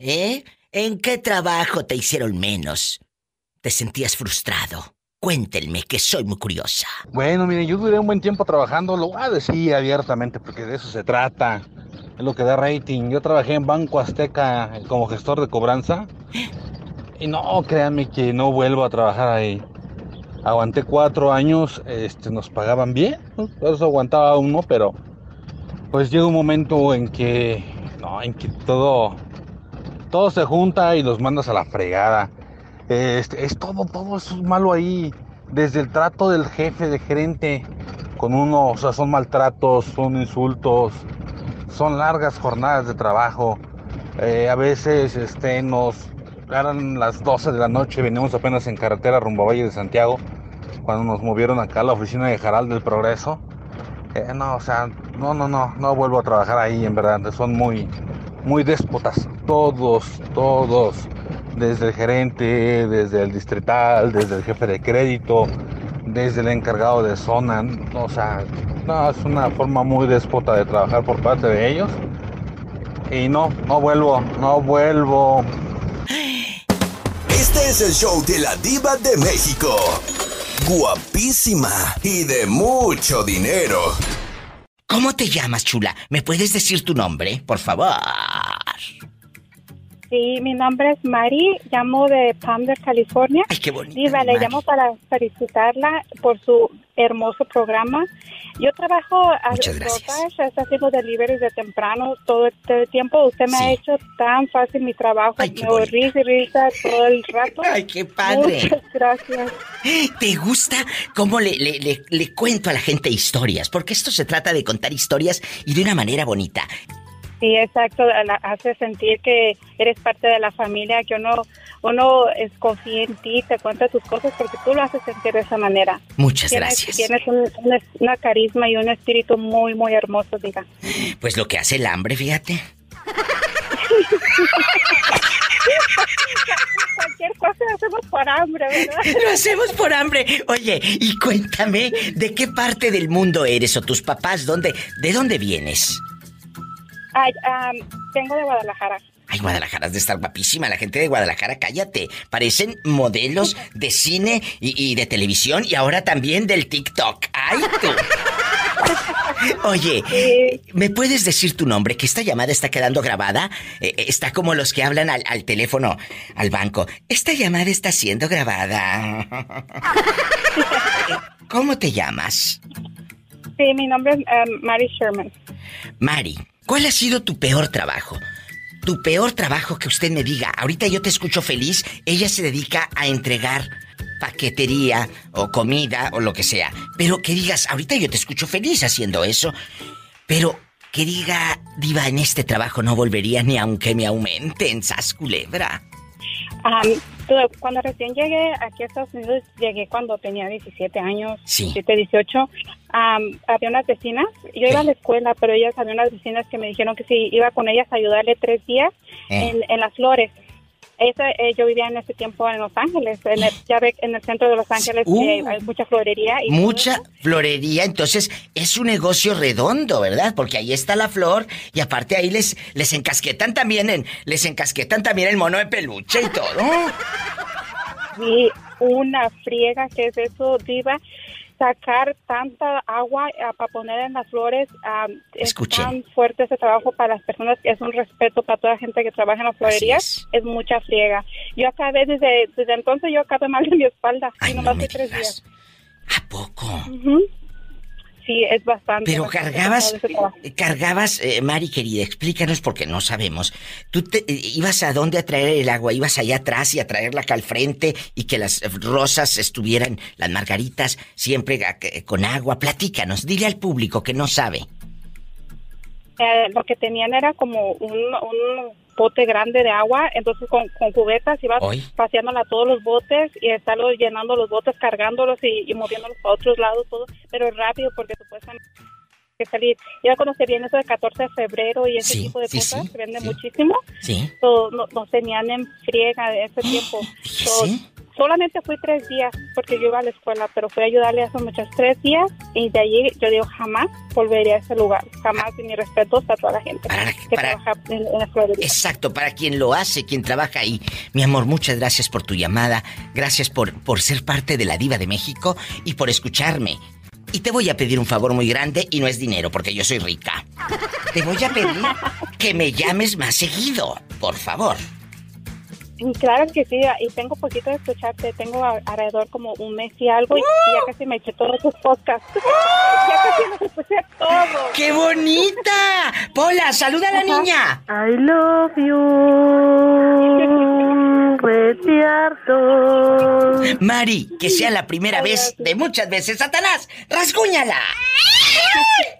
¿Eh? ¿En qué trabajo te hicieron menos? ¿Te sentías frustrado? Cuéntenme, que soy muy curiosa. Bueno, mire, yo duré un buen tiempo trabajando, lo voy a decir abiertamente, porque de eso se trata. Es lo que da rating. Yo trabajé en Banco Azteca como gestor de cobranza. Y no, créanme que no vuelvo a trabajar ahí. Aguanté cuatro años, este, nos pagaban bien, por eso aguantaba uno, pero pues llega un momento en que, no, en que todo, todo se junta y los mandas a la fregada. Este, es todo, todo es malo ahí. Desde el trato del jefe, de gerente con uno, o sea, son maltratos, son insultos, son largas jornadas de trabajo. Eh, a veces este, nos eran las 12 de la noche, venimos apenas en carretera rumbo a Valle de Santiago, cuando nos movieron acá a la oficina de Jaral del Progreso. Eh, no, o sea, no, no, no, no vuelvo a trabajar ahí, en verdad, son muy, muy déspotas, todos, todos desde el gerente, desde el distrital, desde el jefe de crédito, desde el encargado de zona. O sea, no, es una forma muy déspota de trabajar por parte de ellos. Y no, no vuelvo, no vuelvo. Este es el show de la diva de México. Guapísima y de mucho dinero. ¿Cómo te llamas, chula? ¿Me puedes decir tu nombre, por favor? Sí, mi nombre es Mari, llamo de Palmer, California. Ay, qué bonito. Diva, le llamo para felicitarla por su hermoso programa. Yo trabajo a haciendo deliveries de temprano todo este tiempo. Usted me Sí. ha hecho tan fácil mi trabajo. Ay, qué me bonita. risa y risa todo el rato. Ay, qué padre. Muchas gracias. ¿Te gusta cómo le, le, le- le cuento a la gente historias? Porque esto se trata de contar historias y de una manera bonita. Sí, exacto. la- hace sentir que eres parte de la familia, que uno, uno es confía en ti, te cuenta tus cosas porque tú lo haces sentir de esa manera. Muchas Tienes, gracias. tienes un, un- una carisma y un espíritu muy, muy hermoso, diga. Pues lo que hace el hambre, fíjate. Cualquier cosa hacemos por hambre, ¿verdad? Lo hacemos por hambre. Oye, y cuéntame, ¿de qué parte del mundo eres o tus papás? ¿Dónde, ¿De dónde vienes? Ay, am, vengo de Guadalajara. Ay, Guadalajara has de estar guapísima. La gente de Guadalajara, cállate. Parecen modelos de cine y, y de televisión y ahora también del TikTok. ¡Ay, tú! Oye, Sí. ¿me puedes decir tu nombre? Que esta llamada está quedando grabada. Eh, eh, está como los que hablan al, al teléfono, al banco. Esta llamada está siendo grabada. ¿Cómo te llamas? Sí, mi nombre es am, Mary Sherman. Mari, ¿cuál ha sido tu peor trabajo? Tu peor trabajo que usted me diga. Ahorita yo te escucho feliz. Ella se dedica a entregar paquetería o comida o lo que sea. Pero que digas, ahorita yo te escucho feliz haciendo eso. Pero que diga, diva, en este trabajo no volvería ni aunque me aumenten, sas culebra. Tú- cuando recién llegué aquí a Estados Unidos, llegué cuando tenía 17 años, Sí. 17, 18. am, había unas vecinas, yo iba a la escuela, pero ellas había unas vecinas que me dijeron que si iba con ellas a ayudarle tres días Eh. en, en las flores. Esa, eh, yo vivía en ese tiempo en Los Ángeles, en el, ya ve, en el centro de Los Ángeles Uh. eh, hay mucha florería. Y Mucha florería, entonces es un negocio redondo, ¿verdad? Porque ahí está la flor y aparte ahí les, les encasquetan también en, les encasquetan también el mono de peluche y todo. Sí, una friega que es eso, diva. Sacar tanta agua para poner en las flores ah, es tan fuerte ese trabajo para las personas es un respeto para toda la gente que trabaja en las florerías. es. Es. mucha friega. Yo acabé desde, desde entonces, yo acabé mal de mi espalda. Ay, y no me tres digas. días. ¿A poco? Sí, es bastante. Pero bastante cargabas, eh, cargabas, eh, Mari querida, explícanos porque no sabemos. ¿Tú te, eh, ibas a dónde a traer el agua? ¿Ibas allá atrás y a traerla acá al frente y que las rosas estuvieran, las margaritas, siempre con agua? Platícanos, dile al público que no sabe. Eh, lo que tenían era como un, un bote grande de agua, entonces con, con cubetas ibas Hoy. paseándola a todos los botes y estarlos llenando los botes, cargándolos y, y moviéndolos para otros lados, todo, pero rápido porque supuestamente que salir. Ya cuando se viene eso de 14 de febrero y ese Sí, tipo de sí, cosas, sí, se vende muchísimo, ¿Sí? so, no- nos tenían en friega de ese tiempo. So. Solamente fui tres días porque yo iba a la escuela, pero fui a ayudarle a esos muchachos tres días y de allí yo digo jamás volvería a ese lugar, jamás y mi respeto a toda la gente Para- que para- trabaja en, en la Florida. Exacto, para quien lo hace, quien trabaja ahí. Mi amor, muchas gracias por tu llamada. Gracias por, por ser parte de la Diva de México y por escucharme. Y te voy a pedir un favor muy grande y no es dinero porque yo soy rica. Te voy a pedir que me llames más seguido, por favor. Claro que sí, y tengo poquito de escucharte, tengo a- alrededor como un mes y algo y ya casi me eché todos tus podcasts. ya casi los escuché todos. ¡Qué bonita! Pola, saluda a la niña. I love you, retiarto. Mari, que sea la primera vez de muchas veces. ¡Satanás! ¡Rasguñala!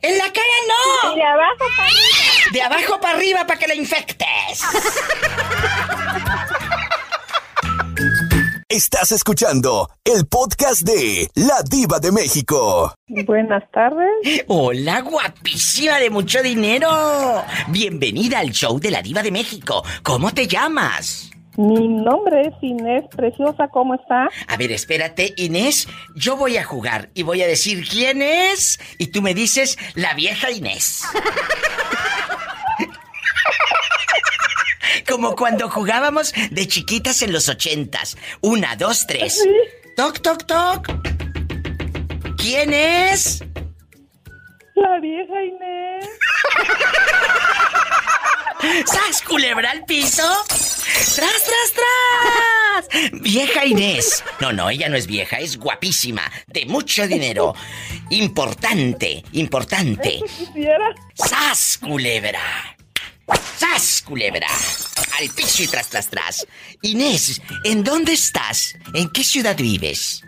¡En la cara no! De abajo para arriba. De abajo para arriba para que la infectes. Estás escuchando el podcast de La Diva de México. Buenas tardes. Hola, guapísima de mucho dinero. Bienvenida al show de la Diva de México. ¿Cómo te llamas? Mi nombre es Inés Preciosa. ¿Cómo está? A ver, espérate, Inés. Yo voy a jugar y voy a decir quién es. Y tú me dices la vieja Inés. Como cuando jugábamos de chiquitas en los ochentas. Una, dos, tres. Toc, toc, toc. ¿Quién es? La vieja Inés. ¡Sas, culebra al piso! ¡Tras, tras, tras! Vieja Inés. No, no, ella no es vieja, es guapísima, de mucho dinero. Importante, importante. Quisiera. ¡Sas, culebra! ¡Sas, culebra! Al piso y tras, tras, tras. Inés, ¿en dónde estás? ¿En qué ciudad vives?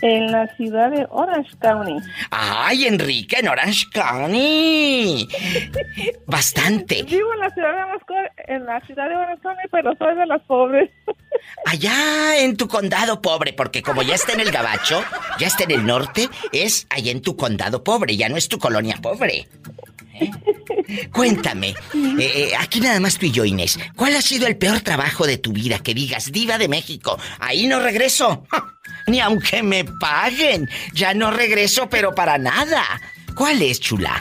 En la ciudad de Orange County. ¡Ay, Enrique, en Orange County! Bastante. Vivo en la ciudad de Orange County, en la ciudad de Orange County, pero soy de las pobres. Allá en tu condado pobre, porque como ya está en el gabacho, ya está en el norte, es allá en tu condado pobre, ya no es tu colonia pobre. Cuéntame, eh, eh, aquí nada más tú y yo, Inés, ¿cuál ha sido el peor trabajo de tu vida que digas, diva de México? Ahí no regreso, ni aunque me paguen, ya no regreso, pero para nada. ¿Cuál es, chula?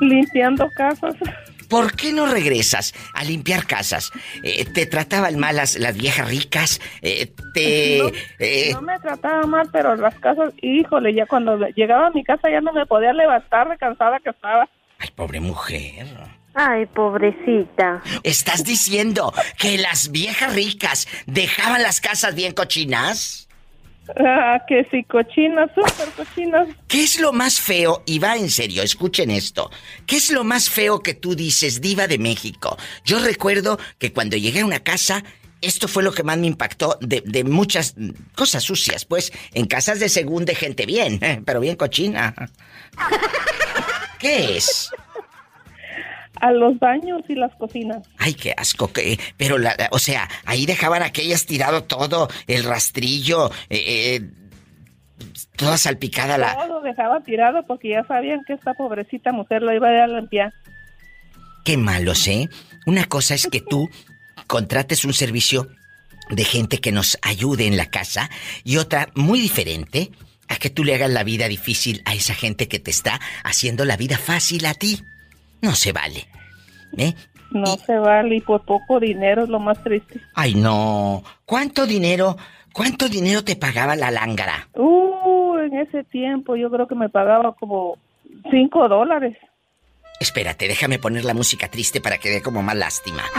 Limpiando casas. ¿Por qué no regresas a limpiar casas? Eh, ¿Te trataban mal las, las viejas ricas? Eh, ¿Te...? No, eh, no me trataba mal, pero las casas, híjole, ya cuando llegaba a mi casa ya no me podía levantar de cansada que estaba. Ay, pobre mujer. Ay, pobrecita. ¿Estás diciendo que las viejas ricas dejaban las casas bien cochinas? Ah, que sí, cochinas, súper cochinas. ¿Qué es lo más feo? Y va en serio, escuchen esto. ¿Qué es lo más feo que tú dices, diva de México? Yo recuerdo que cuando llegué a una casa, esto fue lo que más me impactó de, de muchas cosas sucias, pues, en casas de según de gente bien, pero bien cochina. ¿Qué es? A los baños y las cocinas. Ay, qué asco, que, pero la, la- o sea, ahí dejaban aquellas tirado todo, el rastrillo, eh, eh, toda salpicada la... Todo dejaba tirado porque ya sabían que esta pobrecita mujer lo iba a limpiar. Qué malos, ¿eh? Una cosa es que tú contrates un servicio de gente que nos ayude en la casa y otra muy diferente a que tú le hagas la vida difícil a esa gente que te está haciendo la vida fácil a ti. No se vale. ¿Eh? No se vale y por poco dinero es lo más triste. Ay, no. ¿Cuánto dinero, cuánto dinero te pagaba la lángara? Uh, en ese tiempo yo creo que me pagaba como cinco dólares. Espérate, déjame poner la música triste para que dé como más lástima.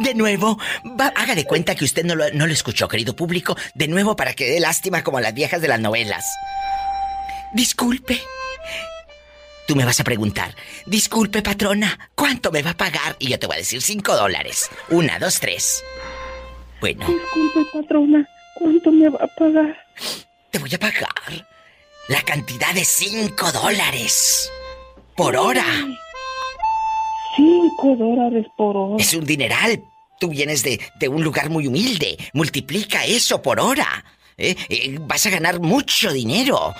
De nuevo, va- haga de cuenta que usted no lo, no lo escuchó, querido público. De nuevo para que dé lástima como las viejas de las novelas. Disculpe. Tú me vas a preguntar, disculpe patrona, ¿cuánto me va a pagar? Y yo te voy a decir cinco dólares. Una, dos, tres. Bueno, Disculpe, patrona, ¿cuánto me va a pagar? te voy a pagar la cantidad de cinco dólares por hora. Cinco dólares por hora. Es un dineral. Tú vienes de, de un lugar muy humilde. Multiplica eso por hora. ¿eh? Eh, vas a ganar mucho dinero.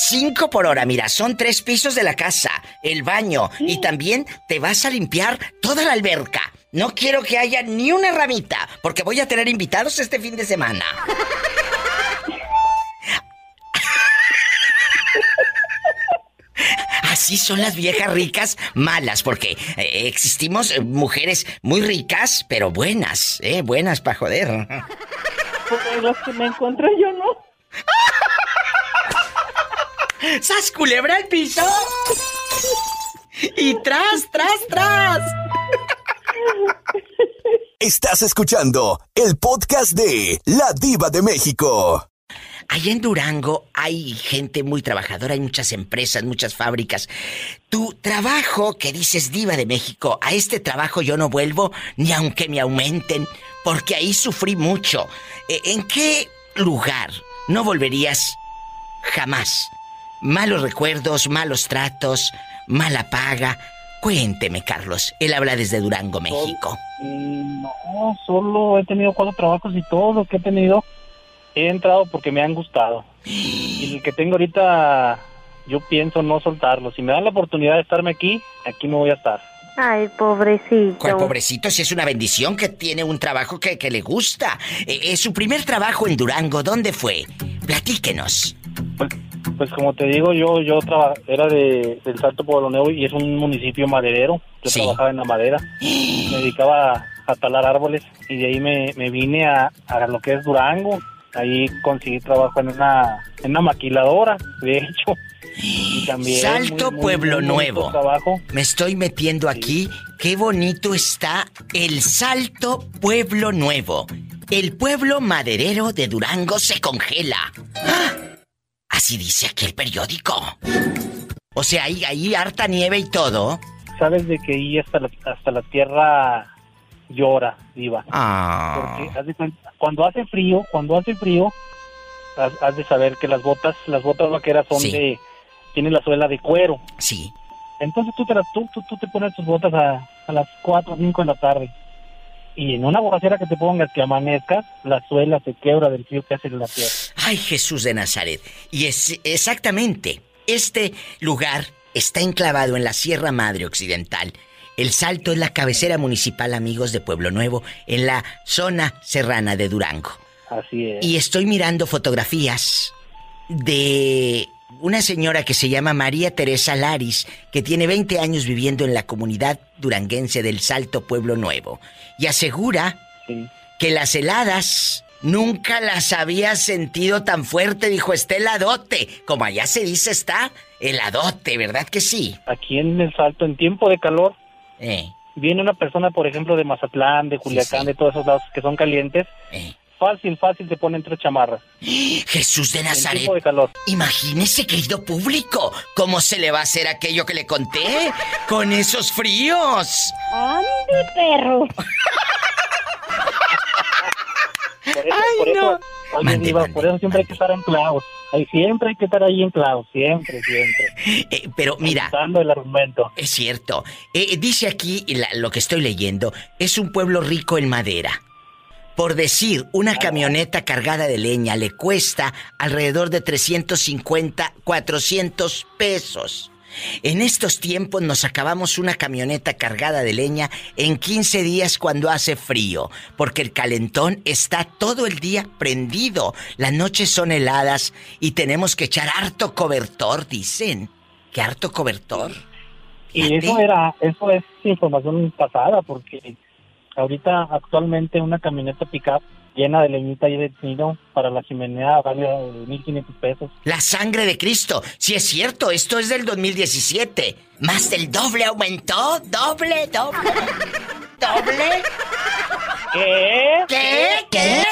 Cinco por hora, mira, son tres pisos de la casa, el baño y también te vas a limpiar toda la alberca. No quiero que haya ni una ramita, porque voy a tener invitados este fin de semana. Así son las viejas ricas malas, porque eh, existimos eh, mujeres muy ricas, pero buenas, ¿eh? Buenas para joder. Porque los que me encontré yo no. ¡Sas culebra al piso! Y tras, tras, tras. Estás escuchando el podcast de La Diva de México. Allá en Durango hay gente muy trabajadora, hay muchas empresas, muchas fábricas. Tu trabajo que dices diva de México, a este trabajo yo no vuelvo ni aunque me aumenten, porque ahí sufrí mucho. E, ¿En qué lugar no volverías jamás? Malos recuerdos, malos tratos, mala paga. Cuénteme, Carlos. Él habla desde Durango, México. No, solo he tenido cuatro trabajos y todo lo que he tenido he entrado porque me han gustado. Y el que tengo ahorita, yo pienso no soltarlo. Si me dan la oportunidad de estarme aquí, aquí me voy a estar. Ay, pobrecito. ¿Cuál pobrecito? Si es una bendición que tiene un trabajo que, que le gusta. Eh, eh, su primer trabajo en Durango, ¿dónde fue? Platíquenos. Pues, pues como te digo, yo yo traba- era de, del Salto Pueblo Nuevo y es un municipio maderero. Yo Sí. trabajaba en la madera. Me dedicaba a, a talar árboles y de ahí me, me vine a, a lo que es Durango. Ahí conseguí trabajo en una, en una maquiladora, de hecho. Y también Salto muy- muy- Pueblo muy Nuevo. Trabajo. Me estoy metiendo aquí. Qué bonito está el Salto Pueblo Nuevo. El pueblo maderero de Durango se congela. ¡Ah! Así dice aquí el periódico. O sea, hay ahí harta nieve y todo. Sabes de que ahí hasta la, hasta la tierra llora, diva. Ah. Porque cuando hace frío, cuando hace frío, has, has de saber que las botas, las botas vaqueras son Sí. de, tienen la suela de cuero. Sí. Entonces tú te, tú, tú, tú te pones tus botas a, a las 4 o 5 de la tarde. Y en una borrachera que te pongas que amanezcas, la suela se quebra del frío que hace en la tierra. Ay, Jesús de Nazaret. Y es exactamente, este lugar está enclavado en la Sierra Madre Occidental. El Salto es la cabecera municipal, amigos de Pueblo Nuevo, en la zona serrana de Durango. Así es. Y estoy mirando fotografías de una señora que se llama María Teresa Laris, que tiene 20 años viviendo en la comunidad duranguense del Salto Pueblo Nuevo. Y asegura Sí. que las heladas nunca las había sentido tan fuerte, dijo está heladote. Como allá se dice está heladote, ¿verdad que sí? Aquí en el Salto, en tiempo de calor, Eh, viene una persona, por ejemplo, de Mazatlán, de Culiacán, sí. de todos esos lados que son calientes, eh. Fácil, fácil se ponen tres chamarras. Jesús de Nazaret. tiempo de calor. Imagínese, querido público, cómo se le va a hacer aquello que le conté con esos fríos. ¡Ande, perro! Por eso, Ay, por no. eso, Mande, mande. por eso siempre hay que estar anclados. Ahí siempre hay que estar ahí anclados, siempre, siempre. Eh, pero mira, Dando el argumento. es cierto. Eh, dice aquí la- lo que estoy leyendo, es un pueblo rico en madera. Por decir, una camioneta cargada de leña le cuesta alrededor de 350, 400 pesos. En estos tiempos nos acabamos una camioneta cargada de leña en 15 días cuando hace frío, porque el calentón está todo el día prendido. Las noches son heladas y tenemos que echar harto cobertor, dicen. ¿Qué harto cobertor? Y eso era, eso es información pasada, porque ahorita actualmente una camioneta pickup llena de leñita y de tiro para la chimenea vale 1.500 pesos. La sangre de Cristo. Si es cierto, esto es del 2017. Más del doble aumentó. Doble, doble. ¿Doble? ¿Qué? ¿Qué? ¿Qué?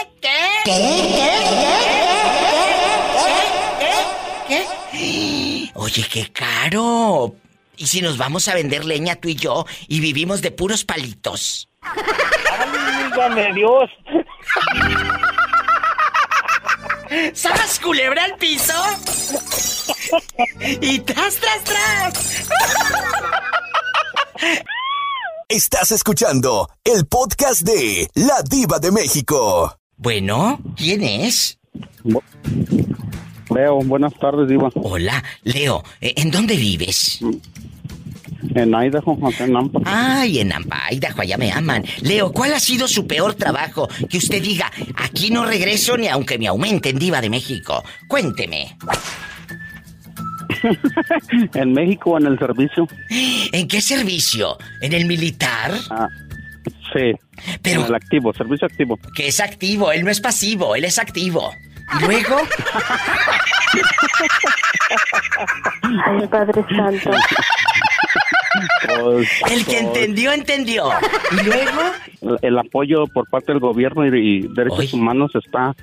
¿Qué? ¿Qué? ¿Qué? Oye, qué caro. ¿Y si nos vamos a vender leña tú y yo y vivimos de puros palitos? ¡Válgame Dios! ¡Sas culebra al piso! ¡Y tras, tras, tras! Estás escuchando el podcast de La Diva de México. Bueno, ¿quién es? Leo, buenas tardes, Diva. Hola, Leo, ¿eh, ¿en dónde vives? En Idaho, acá en Nampa. Ay, en Nampa, Idaho, allá me aman. Leo, ¿cuál ha sido su peor trabajo? Que usted diga, aquí no regreso ni aunque me aumenten, Diva de México. Cuénteme. en México, en el servicio. ¿En qué servicio? ¿En el militar? Ah, sí. Pero- En el activo, servicio activo. Que es activo, él no es pasivo, él es activo. ¿Y luego? Ay, Padre Santo. Pues, El que pues, entendió, entendió. ¿Y luego? El apoyo por parte del gobierno y, y derechos Oy. humanos está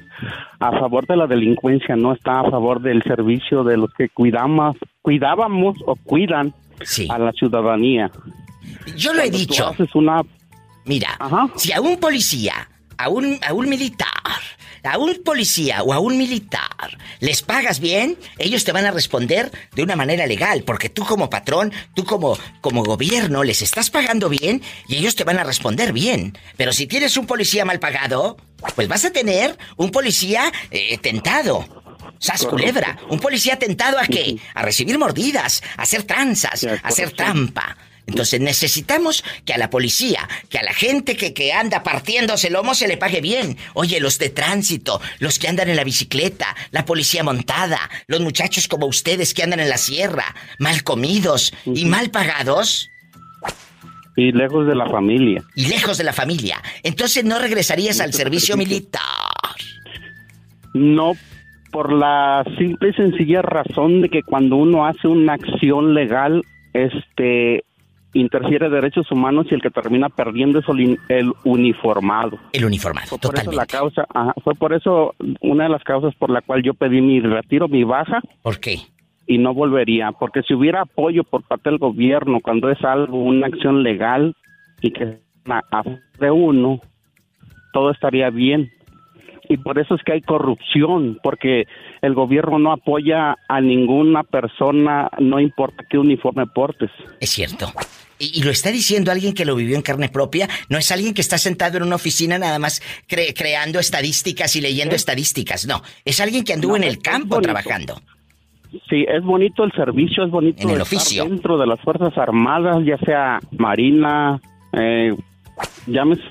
a favor de la delincuencia, no está a favor del servicio de los que cuidamos, cuidábamos o cuidan Sí. a la ciudadanía. Yo lo he tú dicho. haces una Mira, Ajá. si a un policía, a un, a un militar, a un policía o a un militar les pagas bien, ellos te van a responder de una manera legal, porque tú como patrón, tú como, como gobierno les estás pagando bien y ellos te van a responder bien. Pero si tienes un policía mal pagado, pues vas a tener un policía eh, tentado. Sas culebra, un policía tentado a qué? A recibir mordidas, a hacer tranzas, a hacer trampa. Entonces necesitamos que a la policía, que a la gente que, que anda partiéndose el lomo se le pague bien. Oye, los de tránsito, los que andan en la bicicleta, la policía montada, los muchachos como ustedes que andan en la sierra, mal comidos y mal pagados y lejos de la familia. y lejos de la familia. Entonces no regresarías al servicio militar. No por la simple y sencilla razón de que cuando uno hace una acción legal, este interfiere derechos humanos y el que termina perdiendo es el, el uniformado. El uniformado, Fue por eso la totalmente. causa, ajá, fue por eso una de las causas por la cual yo pedí mi retiro, mi baja ¿Por qué? y no volvería, porque si hubiera apoyo por parte del gobierno cuando es algo, una acción legal y que a de uno, todo estaría bien. Y por eso es que hay corrupción, porque el gobierno no apoya a ninguna persona, no importa qué uniforme portes. Es cierto. Y, y lo está diciendo alguien que lo vivió en carne propia. No es alguien que está sentado en una oficina nada más cre- creando estadísticas y leyendo estadísticas. No, es alguien que anduvo No, en el campo bonito. trabajando. Sí, es bonito el servicio, es bonito En el estar oficio. dentro de las Fuerzas Armadas, ya sea Marina, eh, llámese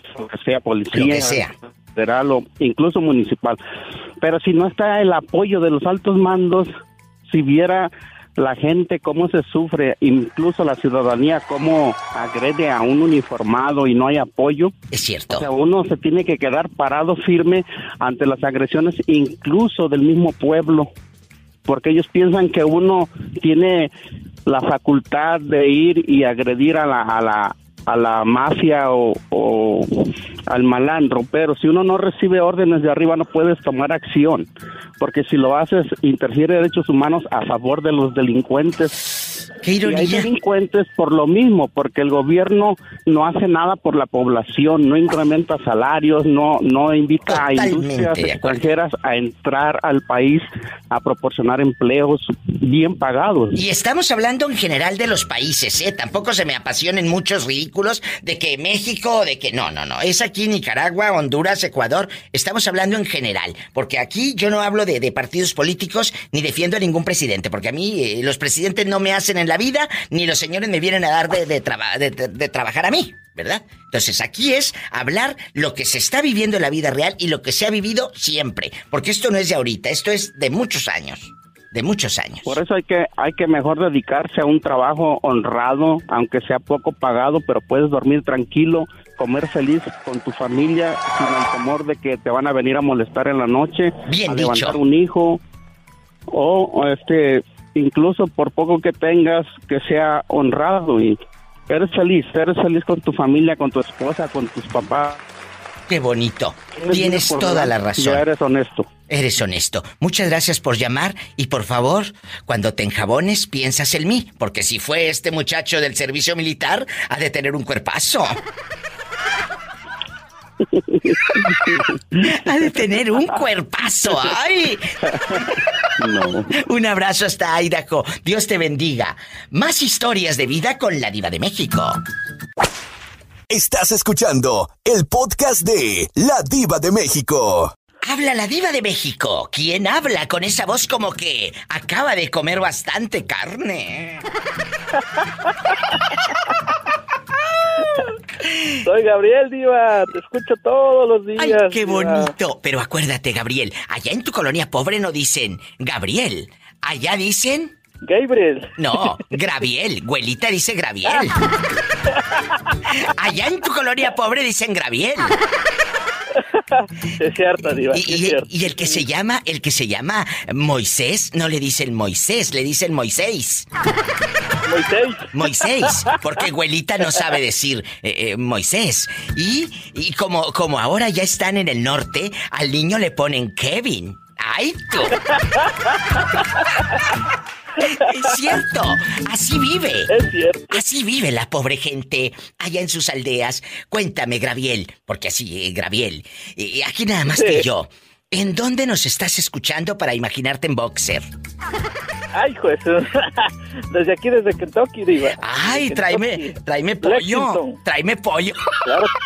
sea, policía, Lo que sea. Federal o incluso municipal. Pero si no está el apoyo de los altos mandos, si viera la gente cómo se sufre, incluso la ciudadanía cómo agrede a un uniformado y no hay apoyo, Es o cierto. sea, uno se tiene que quedar parado firme ante las agresiones incluso del mismo pueblo, porque ellos piensan que uno tiene la facultad de ir y agredir a la, a la, a la mafia o, o al malandro, pero si uno no recibe órdenes de arriba no puedes tomar acción, porque si lo haces interfiere derechos humanos a favor de los delincuentes Qué y hay ironía. delincuentes por lo mismo, porque el gobierno no hace nada por la población, no incrementa salarios, no no invita a Totalmente industrias de acuerdo. extranjeras a entrar al país a proporcionar empleos bien pagados. Y estamos hablando en general de los países, ¿eh? Tampoco se me apasionen muchos ridículos de que México, de que no, no, no. Es aquí Nicaragua, Honduras, Ecuador. Estamos hablando en general. Porque aquí yo no hablo de, de partidos políticos ni defiendo a ningún presidente. Porque a mí eh, los presidentes no me hacen en la vida, ni los señores me vienen a dar de, de traba- de- trabajar a mí. ¿Verdad? Entonces aquí es hablar lo que se está viviendo en la vida real y lo que se ha vivido siempre. Porque esto no es de ahorita, esto es de muchos años. De muchos años. Por eso hay que hay que mejor dedicarse a un trabajo honrado, aunque sea poco pagado, pero puedes dormir tranquilo, comer feliz con tu familia sin el temor de que te van a venir a molestar en la noche, Bien a dicho. levantar un hijo o, este incluso por poco que tengas que sea honrado y eres feliz, eres feliz con tu familia, con tu esposa, con tus papás. Qué bonito. Tienes toda la razón. Ya eres honesto. Eres honesto. Muchas gracias por llamar y por favor, cuando te enjabones, piensas en mí, porque si fue este muchacho del servicio militar, ha de tener un cuerpazo. ha de tener un cuerpazo. ¡Ay! No. Un abrazo hasta Idaho. Dios te bendiga. Más historias de vida con la diva de México. Estás escuchando el podcast de La Diva de México. Habla la diva de México. ¿Quién habla con esa voz como que acaba de comer bastante carne? Soy Gabriel Diva, te escucho todos los días. Ay, qué Diva. bonito. Pero acuérdate, Gabriel, allá en tu colonia pobre no dicen Gabriel. Allá dicen... Gabriel. No, Graviel. Güelita dice Graviel. Allá en tu colonia pobre dicen Graviel. Es cierto, Diva, Y, sí es y- cierto. y el que se llama, el que se llama Moisés, no le dicen Moisés, le dicen Moisés. Moisés. Moisés, porque abuelita no sabe decir eh, eh, Moisés. Y, y como, como ahora ya están en el norte, al niño le ponen Kevin. ¡Ay, tú! Es cierto, así vive. Es cierto. Así vive la pobre gente allá en sus aldeas. Cuéntame, Graviel, porque así, eh, Graviel, eh, aquí nada más que yo. ¿En dónde nos estás escuchando para imaginarte en boxer? Ay, juez. Desde aquí, desde Kentucky, Diva. Ay, Desde tráeme, Kentucky. tráeme pollo. Lexington. Tráeme pollo. Claro.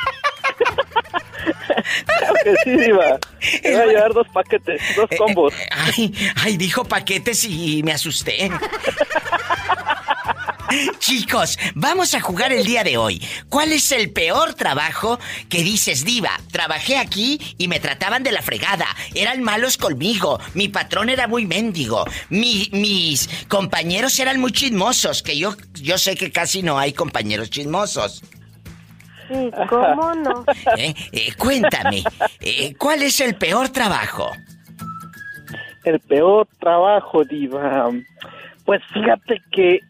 claro que sí, Diva. Te voy a llevar dos paquetes, dos combos. Eh, Ay, ay, dijo paquetes y me asusté. Chicos, vamos a jugar el día de hoy. ¿Cuál es el peor trabajo que dices, Diva? Trabajé aquí y me trataban de la fregada. Eran malos conmigo. Mi patrón era muy mendigo. Mi- mis compañeros eran muy chismosos. Que yo, yo sé que casi no hay compañeros chismosos. Sí, ¿cómo no? ¿Eh? Eh, cuéntame, eh, ¿cuál es el peor trabajo? El peor trabajo, Diva. Pues fíjate que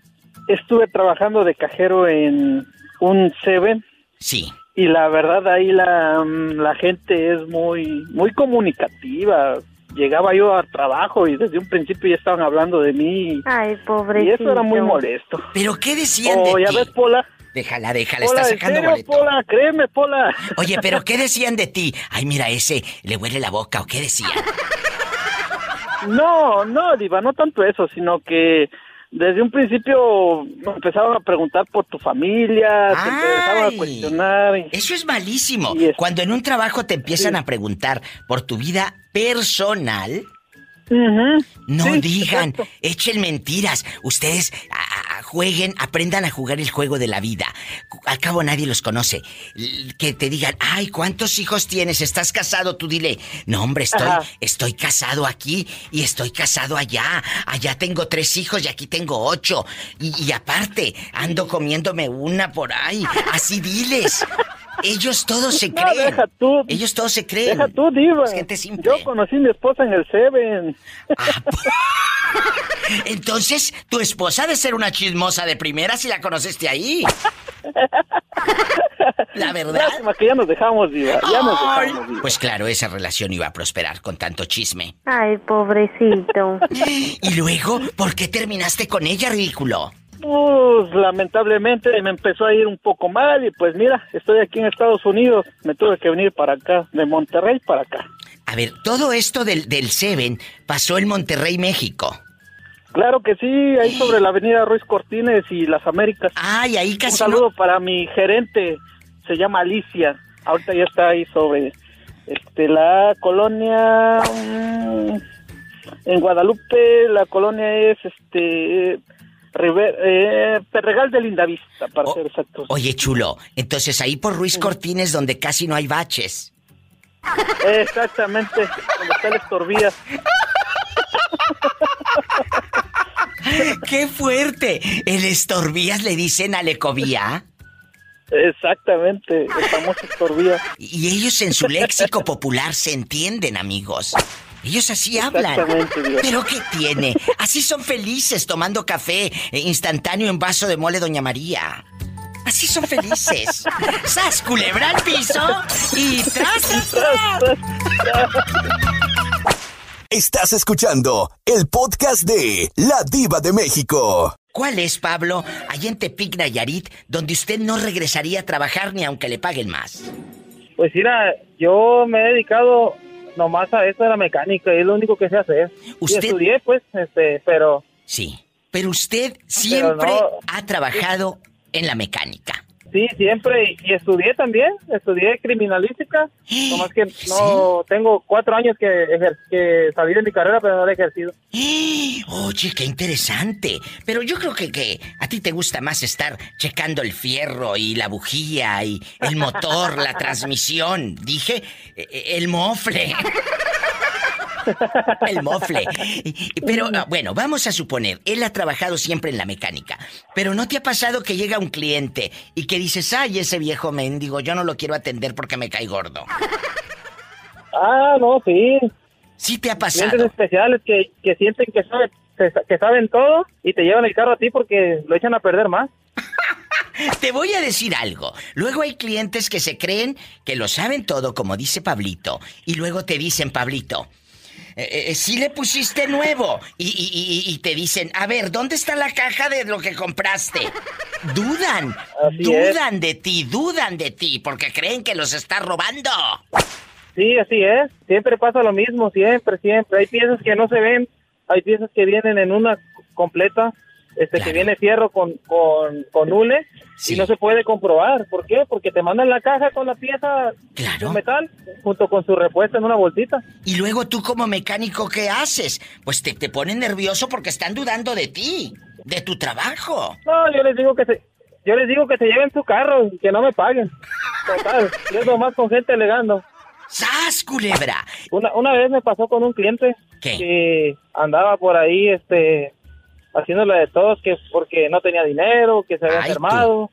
estuve trabajando de cajero en un Seven. Sí. Y la verdad ahí la, mm, la gente es muy, muy comunicativa. Llegaba yo al trabajo y desde un principio ya estaban hablando de mí. Ay, Y pobrecito. eso era muy molesto. ¿Pero qué decían Oh, de ya ti? ves, Pola. Déjala, déjala, Pola, está ¿en sacando serio, boleto. Pola? Créeme, Pola. Oye, pero ¿qué decían de ti? Ay, mira, ese le huele la boca, ¿o qué decían? No, no, Diva, no tanto eso, sino que desde un principio empezaban a preguntar por tu familia, te empezaban a cuestionar. y- Eso es malísimo. Es- Cuando en un trabajo te empiezan Sí. a preguntar por tu vida personal, No sí, digan, exacto. echen mentiras. Ustedes a- a- jueguen, aprendan a jugar el juego de la vida. Al cabo nadie los conoce. Que te digan, ay, ¿cuántos hijos tienes? ¿Estás casado? Tú dile, no, hombre, estoy, Ajá. estoy casado aquí y estoy casado allá. Allá tengo tres hijos y aquí tengo ocho. Y, y aparte, ando comiéndome una por ahí. Así diles. Ellos todos se No, creen. deja tú. Ellos todos se creen. Deja tú, Diva. Es gente simple. Yo conocí a mi esposa en el Seven. Ah, po- Entonces, tu esposa ha de ser una chismosa de primera si la conociste ahí. La verdad. Lástima que ya nos dejamos, Diva. Ya nos Ay, dejamos, Diva. Pues claro, esa relación iba a prosperar con tanto chisme. Ay, pobrecito. Y luego, ¿por qué terminaste con ella, ridículo? Pues lamentablemente me empezó a ir un poco mal y pues mira, estoy aquí en Estados Unidos. Me tuve que venir para acá, de Monterrey para acá. A ver, todo esto del, del Seven pasó en Monterrey, México. Claro que sí, ahí sobre la avenida Ruiz Cortines y Las Américas. Ay, ahí Un casi saludo no... para mi gerente, se llama Alicia. Ahorita ya está ahí sobre este la colonia mm, en Guadalupe, la colonia es este River- eh, Perregal de Lindavista, para ser exactos. Oye, chulo, entonces ahí por Ruiz Cortines donde casi no hay baches. Exactamente, donde está el Estorbía. ¡Qué fuerte! El Estorbías le dicen a Lecovía. Exactamente, el famoso Estorbía. Y ellos en su léxico popular se entienden, amigos. Ellos así hablan. ¿Pero qué tiene? Así son felices tomando café eh, instantáneo en vaso de mole Doña María. Así son felices. ¡Sas, culebra al piso! Y tras, tras, tras. Estás escuchando el podcast de La Diva de México. ¿Cuál es, Pablo, allá en Tepic, Nayarit, donde usted no regresaría a trabajar ni aunque le paguen más? Pues mira, yo me he dedicado nomás a eso de la mecánica, y es lo único que sé hacer. Usted- Y estudié, pues, este, pero Sí. Pero usted siempre no. ha trabajado en la mecánica. Sí, siempre. Y estudié también. Estudié criminalística. Nomás que no tengo cuatro años que, ejer- que salí de mi carrera, pero no la he ejercido. Oye, qué interesante. Pero yo creo que, que a ti te gusta más estar checando el fierro y la bujía y el motor, la transmisión. Dije, eh, eh, el mofle. El mofle. Pero ah, bueno, vamos a suponer, él ha trabajado siempre en la mecánica. Pero ¿no te ha pasado que llega un cliente y que dices, ay, ese viejo mendigo, yo no lo quiero atender porque me cae gordo? Ah, no, sí. Sí te ha Clientes pasado. especiales que, que sienten que, saben, que saben todo y te llevan el carro a ti porque lo echan a perder más. Te voy a decir algo. Luego hay clientes que se creen que lo saben todo, como dice Pablito, y luego te dicen, Pablito, eh, eh, sí le pusiste nuevo. Y, y- y- y te dicen, a ver, ¿dónde está la caja de lo que compraste? Dudan, Así dudan de ti, dudan de ti, porque creen que los estás robando. Sí, así es. Siempre pasa lo mismo, siempre, siempre. Hay piezas que no se ven, hay piezas que vienen en una completa, este que viene fierro con, con, con hule y no se puede comprobar. ¿Por qué? Porque te mandan la caja con la pieza de metal junto con su repuesto en una bolsita. Y luego tú como mecánico, ¿qué haces? Pues te, te ponen nervioso porque están dudando de ti, de tu trabajo. No, yo les digo que se, yo les digo que se lleven su carro y que no me paguen. Total, yo nomás con gente alegando. ¡Sas, culebra! Una, una vez me pasó con un cliente que andaba por ahí, este, haciéndole de todos que porque no tenía dinero, que se había enfermado.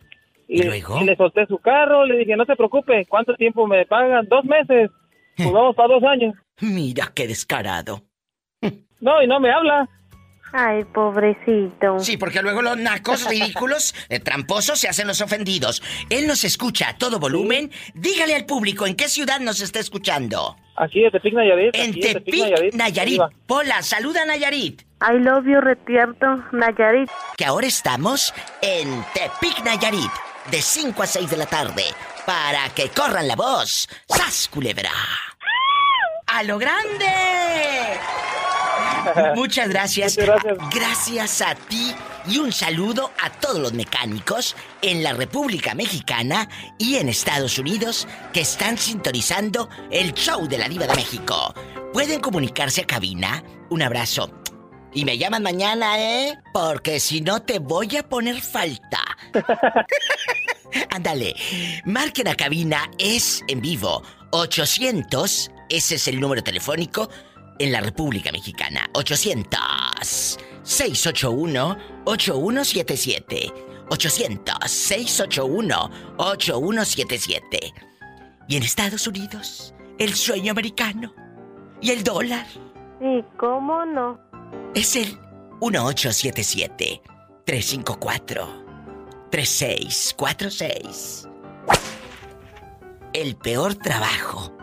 Y, y le solté su carro, le dije, no se preocupe, ¿cuánto tiempo me pagan? Dos meses. Pues vamos para dos años. Mira qué descarado. No, y no me habla. Ay, pobrecito. Sí, porque luego los nacos ridículos, eh, tramposos, se hacen los ofendidos. Él nos escucha a todo volumen. Dígale al público en qué ciudad nos está escuchando. Aquí en Tepic Nayarit. En Tepic, Nayarit. Pola, saluda a Nayarit. I love you, Retierto, Nayarit. Que ahora estamos en Tepic, Nayarit. De 5 a 6 de la tarde. Para que corran la voz. ¡Sas, culebra! ¡A lo grande! Muchas gracias. gracias. a ti y un saludo a todos los mecánicos en la República Mexicana y en Estados Unidos que están sintonizando el show de la Diva de México. Pueden comunicarse a cabina. Un abrazo. Y me llaman mañana, ¿eh? Porque si no te voy a poner falta. Ándale. Marquen a cabina, es en vivo. 800, ese es el número telefónico en la República Mexicana. 800 681 8177. 800 681 8177. Y en Estados Unidos, el sueño americano y el dólar Sí, ¿cómo no? Es el 1877 354 3646. El peor trabajo.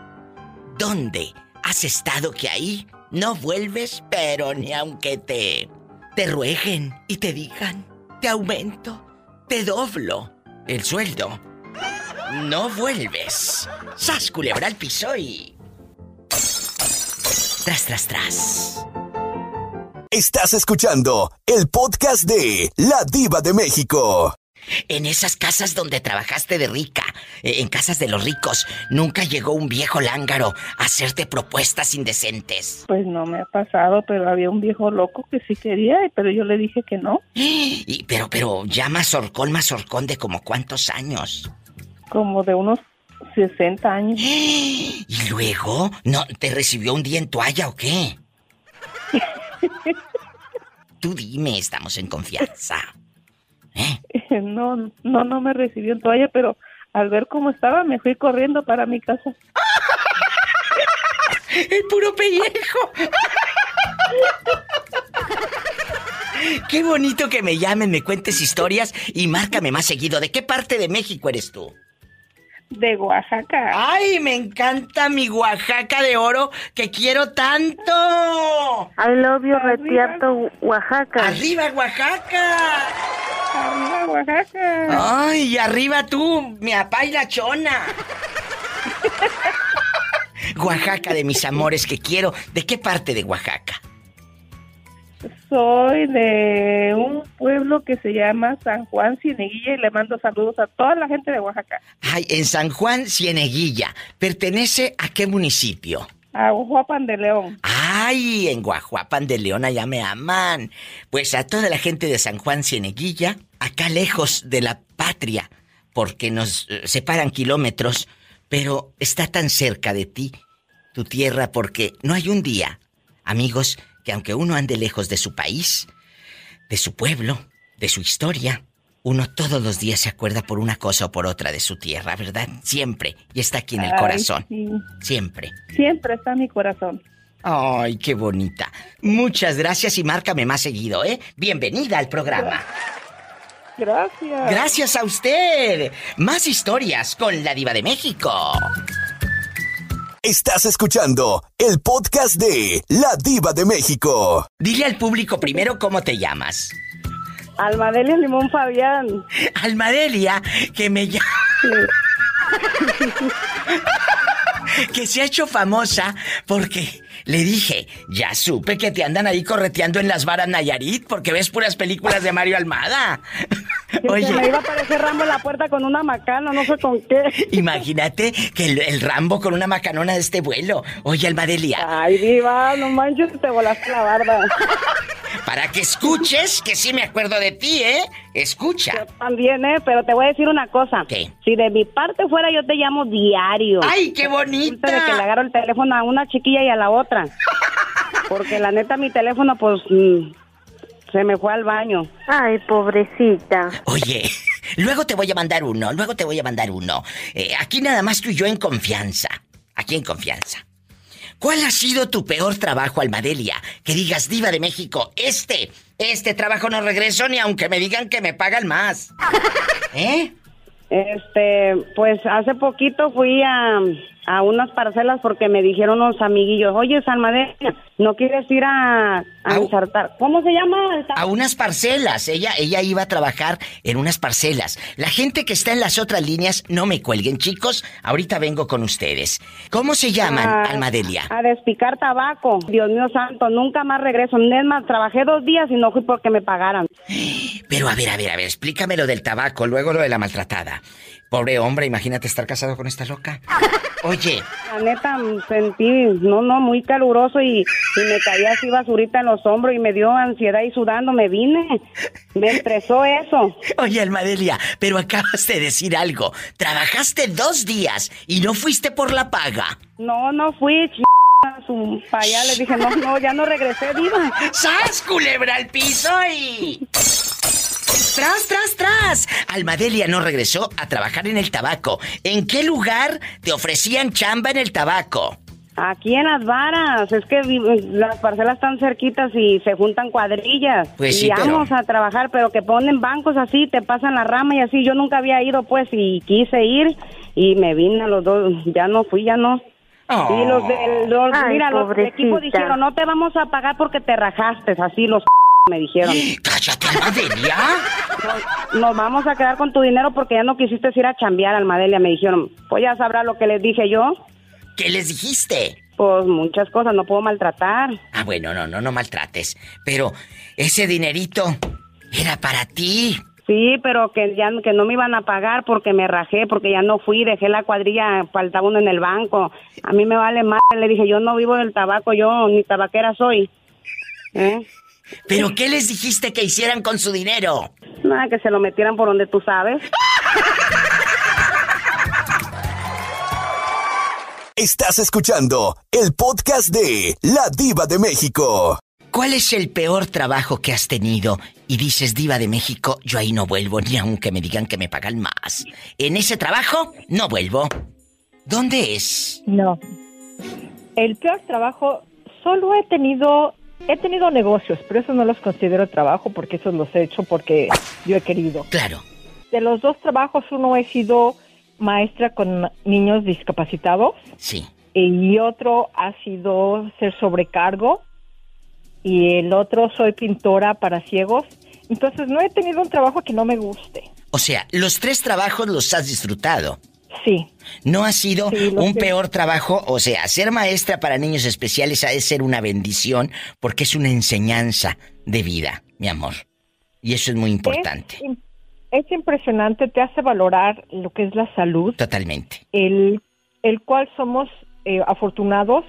¿Dónde has estado que ahí no vuelves, pero ni aunque te te rueguen y te digan, te aumento, te doblo el sueldo? No vuelves. Sas culebra al piso y tras tras tras. Estás escuchando el podcast de La Diva de México. En esas casas donde trabajaste de rica, eh, en casas de los ricos, nunca llegó un viejo lángaro a hacerte propuestas indecentes. Pues no me ha pasado, pero había un viejo loco que sí quería, pero yo le dije que no. Y, pero, pero, ya mazorcón, mazorcón de como cuántos años. Como de unos 60 años. ¿Y luego? ¿No te recibió un día en toalla o qué? Tú dime, estamos en confianza. No, no, no me recibió en toalla, pero al ver cómo estaba me fui corriendo para mi casa. ¡El puro pellejo! Qué bonito que me llamen, me cuentes historias y márcame más seguido. ¿De qué parte de México eres tú? De Oaxaca. ¡Ay, me encanta mi Oaxaca de oro que quiero tanto! I love you, Retierto, Oaxaca. ¡Arriba, Oaxaca! ¡Arriba, Oaxaca! ¡Ay, y arriba tú, mi apá y la chona! Oaxaca de mis amores que quiero. ¿De qué parte de Oaxaca? Soy de un pueblo que se llama San Juan Cieneguilla y le mando saludos a toda la gente de Oaxaca. Ay, en San Juan Cieneguilla. ¿Pertenece a qué municipio? A Guajuapan de León. Ay, en Guajuapan de León allá me aman. Pues a toda la gente de San Juan Cieneguilla, acá lejos de la patria, porque nos eh, separan kilómetros, pero está tan cerca de ti, tu tierra, porque no hay un día, amigos, que aunque uno ande lejos de su país, de su pueblo, de su historia, uno todos los días se acuerda por una cosa o por otra de su tierra, ¿verdad? Siempre. Y está aquí en el Ay, corazón. sí. Siempre. Siempre está en mi corazón. Ay, qué bonita. Muchas gracias y márcame más seguido, ¿eh? Bienvenida al programa. Gracias. Gracias a usted. Más historias con la diva de México. Estás escuchando el podcast de La Diva de México. Dile al público primero cómo te llamas. Almadelia Limón Fabián. Almadelia, que me llama... que se ha hecho famosa porque le dije, ya supe que te andan ahí correteando en las varas Nayarit porque ves puras películas de Mario Almada. Oye. me iba a aparecer Rambo en la puerta con una macana, no sé con qué. Imagínate que el, el Rambo con una macanona de este vuelo. Oye, Almadelia. Ay, diva, no manches, te volaste la barda. Para que escuches que sí me acuerdo de ti, ¿eh? Escucha. Yo también, ¿eh? Pero te voy a decir una cosa. ¿Qué? Si de mi parte fuera, yo te llamo diario. ¡Ay, qué bonita! De que le agarro el teléfono a una chiquilla y a la otra. Porque la neta, mi teléfono, pues, mm, se me fue al baño. Ay, pobrecita. Oye, luego te voy a mandar uno, luego te voy a mandar uno. Eh, aquí nada más tú y yo en confianza. Aquí en confianza. ¿Cuál ha sido tu peor trabajo, Almadelia? Que digas, diva de México, este, este trabajo no regreso ni aunque me digan que me pagan más. ¿Eh? Este, pues hace poquito fui a, a unas parcelas porque me dijeron unos amiguillos, oye, Salmadelia, ¿no quieres ir a, a ensartar? ¿Cómo se llama? A unas parcelas. Ella, ella iba a trabajar en unas parcelas. La gente que está en las otras líneas, no me cuelguen, chicos. Ahorita vengo con ustedes. ¿Cómo se llaman, a- Almadelia? A despicar tabaco. Dios mío santo, nunca más regreso. Es más, trabajé dos días y no fui porque me pagaran. Pero a ver, a ver, a ver, explícame lo del tabaco, luego lo de la maltratada. Pobre hombre, imagínate estar casado con esta loca. Oye, La neta, sentí, no, no, muy caluroso y, y me caía así basurita en los hombros y me dio ansiedad y sudando me vine. Me estresó eso. oye, Almadelia, pero acabas de decir algo. Trabajaste dos días y no fuiste por la paga. No, no fui, ch... a su pa' allá. Le dije, no, no, ya no regresé, diva. ¡Sas, culebra al piso y... ¡Tras, tras, tras! Almadelia no regresó a trabajar en el tabaco. ¿En qué lugar te ofrecían chamba en el tabaco? Aquí en las varas, es que vi- las parcelas están cerquitas y se juntan cuadrillas. Pues sí, y pero- vamos a trabajar, pero que ponen bancos así, te pasan la rama y así. Yo nunca había ido, pues, y quise ir y me vine a los dos. Ya no fui, ya no. Oh. Y los del, los- Ay, mira, los del equipo dijeron, no te vamos a pagar porque te rajaste, así los me dijeron. ¡Cállate, Almadelia! Nos, nos vamos a quedar con tu dinero porque ya no quisiste ir a chambear, Almadelia, me dijeron. Pues ya sabrá lo que les dije yo. ¿Qué les dijiste? Pues muchas cosas, no puedo maltratar. Ah, bueno, no, no, no maltrates. Pero ese dinerito era para ti. Sí, pero que ya que no me iban a pagar porque me rajé, porque ya no fui, dejé la cuadrilla, faltaba uno en el banco. A mí me vale más, le dije, yo no vivo del tabaco, yo ni tabaquera soy. ¿Eh? ¿Pero qué les dijiste que hicieran con su dinero? Nada, que se lo metieran por donde tú sabes. Estás escuchando el podcast de La Diva de México. ¿Cuál es el peor trabajo que has tenido? Y dices, diva de México, yo ahí no vuelvo, ni aunque me digan que me pagan más. En ese trabajo, no vuelvo. ¿Dónde es? No. El peor trabajo, solo he tenido, he tenido negocios, pero eso no los considero trabajo porque esos los he hecho porque yo he querido. Claro. De los dos trabajos, uno he sido maestra con niños discapacitados Sí. y otro ha sido ser sobrecargo y el otro soy pintora para ciegos. Entonces no he tenido un trabajo que no me guste. O sea, los tres trabajos los has disfrutado. Sí. No ha sido Sí, un sé. peor trabajo, o sea, ser maestra para niños especiales ha de ser una bendición porque es una enseñanza de vida, mi amor. Y eso es muy importante. Es, im- es impresionante, te hace valorar lo que es la salud, Totalmente. el, el cual somos eh, afortunados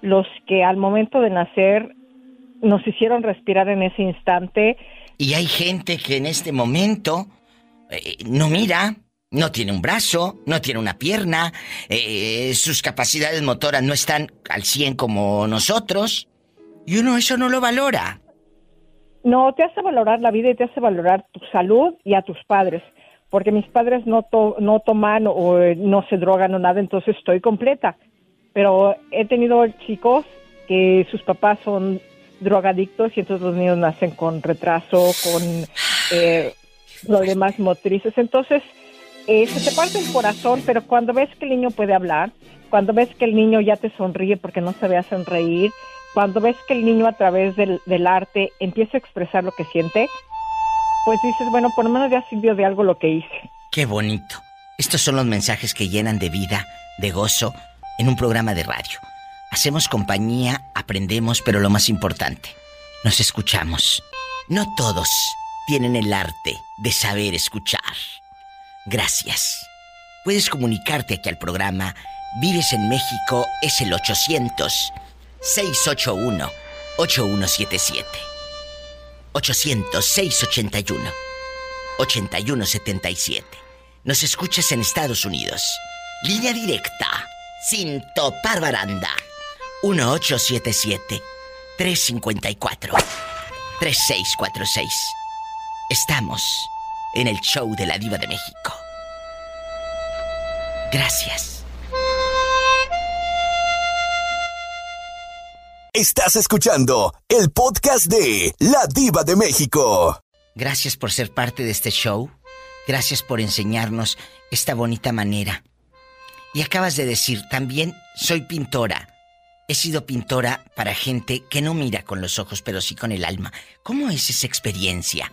los que al momento de nacer nos hicieron respirar en ese instante. Y hay gente que en este momento eh, no mira, no tiene un brazo, no tiene una pierna, eh, sus capacidades motoras no están al 100 como nosotros. Y uno eso no lo valora. No, te hace valorar la vida y te hace valorar tu salud y a tus padres. Porque mis padres no, to- no toman o eh, no se drogan o nada, entonces estoy completa. Pero he tenido chicos que sus papás son drogadictos y entonces los niños nacen con retraso, con eh, problemas motrices. Entonces, eh, se te parte el corazón, pero cuando ves que el niño puede hablar, cuando ves que el niño ya te sonríe porque no se ve a sonreír, cuando ves que el niño a través del, del arte empieza a expresar lo que siente, pues dices, bueno, por lo menos ya sirvió de algo lo que hice. Qué bonito. Estos son los mensajes que llenan de vida, de gozo, en un programa de radio. Hacemos compañía, aprendemos, pero lo más importante, nos escuchamos. No todos tienen el arte de saber escuchar. Gracias. Puedes comunicarte aquí al programa. Vives en México es el 800 681 8177. 800 681 8177. Nos escuchas en Estados Unidos. Línea directa, sin topar baranda. 1877 354 3646. Estamos en el show de la Diva de México. Gracias. Estás escuchando el podcast de La Diva de México. Gracias por ser parte de este show. Gracias por enseñarnos esta bonita manera. Y acabas de decir, también soy pintora. He sido pintora para gente que no mira con los ojos, pero sí con el alma. ¿Cómo es esa experiencia?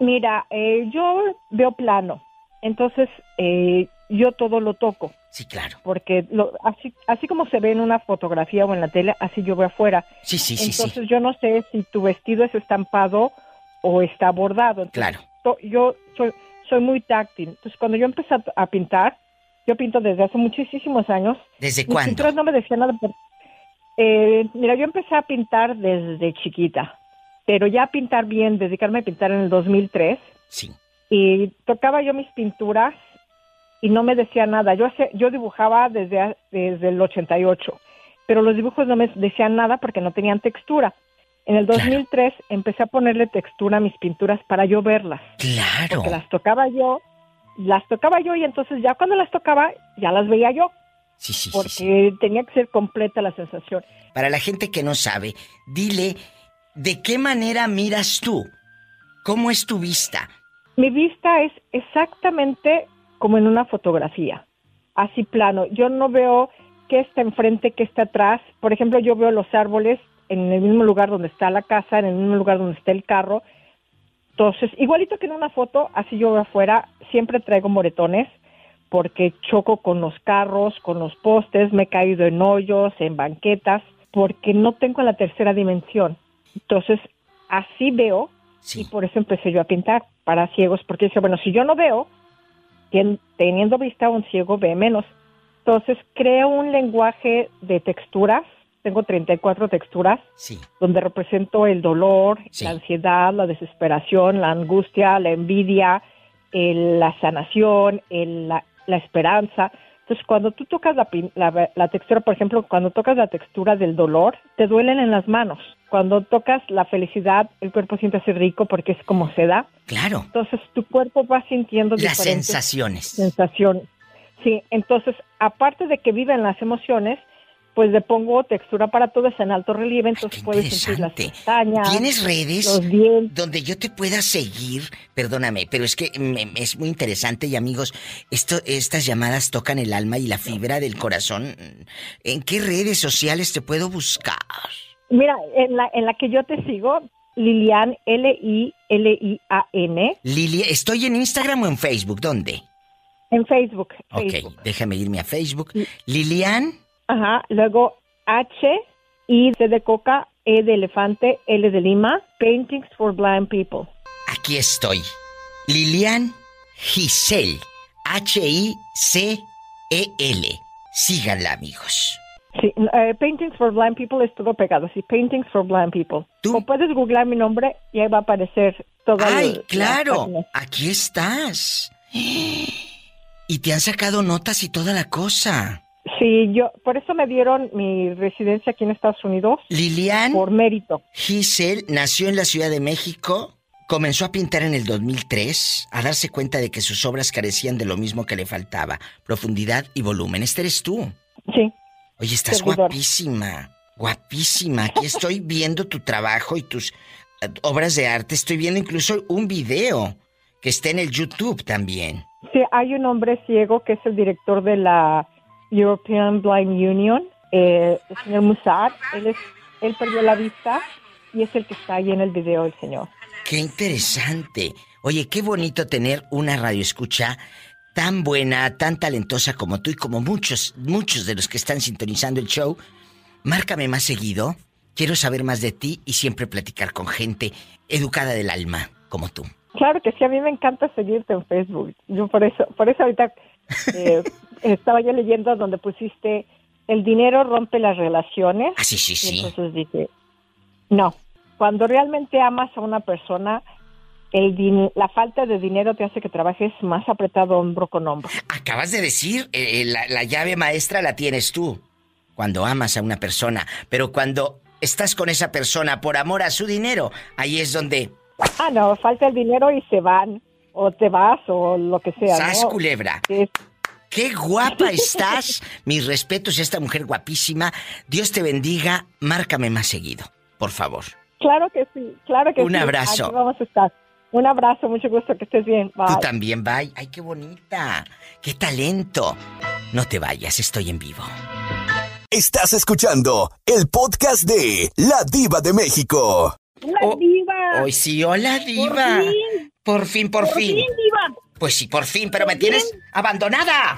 Mira, eh, yo veo plano, entonces eh, yo todo lo toco. Sí, claro. Porque lo, así, así como se ve en una fotografía o en la tele, así yo veo afuera. Sí, sí, sí, Entonces sí. yo no sé si tu vestido es estampado o está bordado. Entonces, Claro. yo soy, soy muy táctil. Entonces cuando yo empecé a, a pintar, yo pinto desde hace muchísimos años. ¿Desde Mis cuándo? no me decían nada. Eh, mira, yo empecé a pintar desde chiquita, pero ya pintar bien, dedicarme a pintar en el 2003. Sí. Y tocaba yo mis pinturas y no me decía nada. Yo hacía- yo dibujaba desde, desde el 88, pero los dibujos no me decían nada porque no tenían textura. En el 2003 empecé a ponerle textura a mis pinturas para yo verlas. Claro. Porque las tocaba yo, las tocaba yo y entonces ya cuando las tocaba ya las veía yo. Sí, sí, sí, Porque sí. tenía que ser completa la sensación. Para la gente que no sabe, dile, ¿de qué manera miras tú? ¿Cómo es tu vista? Mi vista es exactamente como en una fotografía, así plano. Yo no veo qué está enfrente, qué está atrás. Por ejemplo, yo veo los árboles en el mismo lugar donde está la casa, en el mismo lugar donde está el carro. Entonces, igualito que en una foto, así yo veo afuera, siempre traigo moretones porque choco con los carros, con los postes, me he caído en hoyos, en banquetas, porque no tengo la tercera dimensión. Entonces, así veo y por eso empecé yo a pintar para ciegos, porque decía, bueno, si yo no veo, teniendo vista un ciego ve menos. Entonces, creo un lenguaje de texturas, tengo 34 texturas, Sí. donde represento el dolor, la ansiedad, la desesperación, la angustia, la envidia, el- la sanación, el- la, la esperanza. Entonces, cuando tú tocas la, la- la textura, por ejemplo, cuando tocas la textura del dolor, te duelen en las manos. Cuando tocas la felicidad, el cuerpo siente así rico porque es como se da. Claro. Entonces, tu cuerpo va sintiendo Las sensaciones. sensaciones. Sí, entonces, aparte de que viven las emociones, pues le pongo textura para todo, es en alto relieve, entonces puedes sentir las pestañas. ¿Tienes redes los dientes. donde yo te pueda seguir? Perdóname, pero es que me- es muy interesante y amigos, esto, estas llamadas tocan el alma y la fibra del corazón. ¿En qué redes sociales te puedo buscar? Mira, en la, en la que yo te sigo, Lilian, L-I-L-I-A-N, Lilia, ¿estoy en Instagram o en Facebook? ¿Dónde? En Facebook. Ok, Facebook. déjame irme a Facebook. Lilian, Ajá. Luego H, I C de coca, E de elefante, L de Lima. Paintings for Blind People. aquí estoy. Lilian Giselle. H-I-C-E-L. Síganla, amigos. Sí, eh, Paintings for Blind People es todo pegado. Sí, Paintings for Blind People. O puedes googlear mi nombre y ahí va a aparecer todo ¡Ay, el- claro! Aquí estás. Y te han sacado notas y toda la cosa. Sí, yo, por eso me dieron mi residencia aquí en Estados Unidos. Lilian. Por mérito. Giselle nació en la Ciudad de México, comenzó a pintar en el 2003, a darse cuenta de que sus obras carecían de lo mismo que le faltaba, profundidad y volumen. Este eres tú. Sí. Oye, estás guapísima, guapísima. Aquí estoy viendo tu trabajo y tus eh, obras de arte. Estoy viendo incluso un video que está en el YouTube también. Sí, hay un hombre ciego que es el director de la European Blind Union, eh, el señor Musar. Él, es, él perdió la vista y es el que está ahí en el video, el señor. Qué interesante. Oye, qué bonito tener una radio escucha tan buena, tan talentosa como tú y como muchos, muchos de los que están sintonizando el show. Márcame más seguido. Quiero saber más de ti y siempre platicar con gente educada del alma, como tú. Claro que sí, a mí me encanta seguirte en Facebook. Yo por eso, por eso ahorita eh, estaba yo leyendo donde pusiste el dinero rompe las relaciones. Ah, sí, sí, Y sí. entonces dije, no, cuando realmente amas a una persona, el din- la falta de dinero te hace que trabajes más apretado hombro con hombro. Acabas de decir, eh, eh, la, la llave maestra la tienes tú. Cuando amas a una persona. Pero cuando estás con esa persona por amor a su dinero, ahí es donde... Ah, no, falta el dinero y se van, o te vas, o lo que sea. ¡Sas, ¿no? culebra! Es- ¡Qué guapa estás! Mis respetos a esta mujer guapísima. Dios te bendiga. Márcame más seguido, por favor. Claro que sí, claro que Un sí. abrazo. Aquí vamos a estar. Un abrazo, mucho gusto, que estés bien. Bye. Tú también, bye. ¡Ay, qué bonita! ¡Qué talento! No te vayas, estoy en vivo. Estás escuchando el podcast de La Diva de México. ¡La diva! Hoy sí, hola, diva. Por fin, por, fin. diva! Pues sí, por fin, pero me tienes abandonada.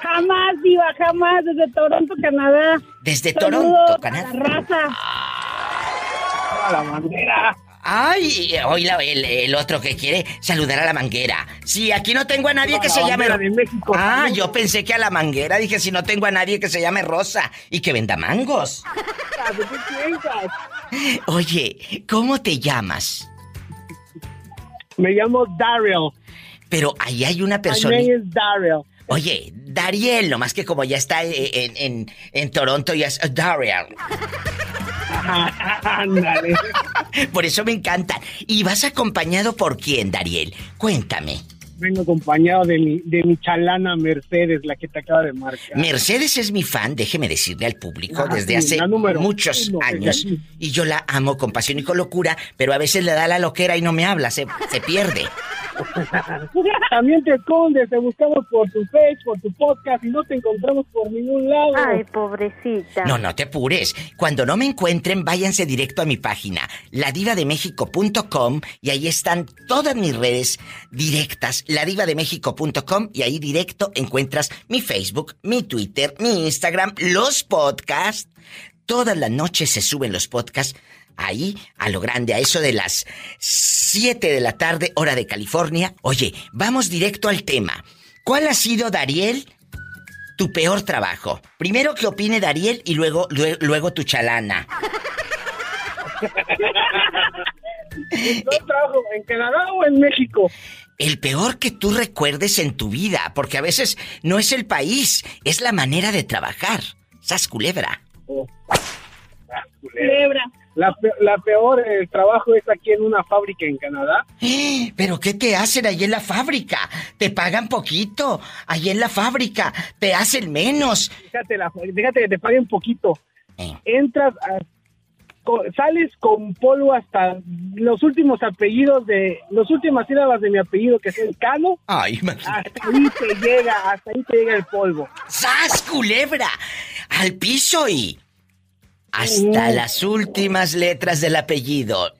Jamás, diva, jamás, desde Toronto, Canadá. Desde Saludos Toronto, a Canadá. La raza. A la bandera. Ay, hoy la- el, el otro que quiere saludar a la manguera. Sí, aquí no tengo a nadie que la se llame. México. Ah, yo pensé que a la manguera. Dije, si no tengo a nadie que se llame Rosa y que venda mangos. Oye, ¿cómo te llamas? Me llamo Daryl. Pero ahí hay una persona. name is Daryl. Oye, Dariel, nomás que como ya está en, en, en Toronto, ya es Dariel. Ándale. Por eso me encanta. ¿Y vas acompañado por quién, Dariel? Cuéntame. Vengo acompañado de mi, de mi chalana Mercedes, la que te acaba de marcar. Mercedes es mi fan, déjeme decirle al público, Ah, desde sí, hace muchos uno, años. Y yo la amo con pasión y con locura, pero a veces le da la loquera y no me habla, se, se pierde. También te escondes, te buscamos por tu face, por tu podcast y no te encontramos por ningún lado. Ay, pobrecita. No, no te apures. Cuando no me encuentren, váyanse directo a mi página, ladivademexico.com, y ahí están todas mis redes directas, ladivademexico.com, y ahí directo encuentras mi Facebook, mi Twitter, mi Instagram, los podcasts. Todas las noches se suben los podcasts ahí a lo grande, a eso de las 7 de la tarde, hora de California. Oye, vamos directo al tema. ¿Cuál ha sido, Dariel, tu peor trabajo? Primero que opine Dariel y luego, lue- luego tu chalana. ¿Yo trabajo en Canadá o en México? El peor que tú recuerdes en tu vida, porque a veces no es el país, es la manera de trabajar. Sas culebra. Culebra. La, la peor eh, trabajo es aquí en una fábrica en Canadá. ¿Pero qué te hacen ahí en la fábrica? Te pagan poquito. Ahí en la fábrica te hacen menos. Fíjate, la, fíjate que te paguen poquito. Eh. Entras, a- sales con polvo hasta los últimos apellidos de, las últimas sílabas de mi apellido, que es el Cano. Ay, imagínate. Hasta ahí te llega, hasta ahí te llega el polvo. ¡Sas, culebra! Al piso y... Hasta las últimas letras del apellido.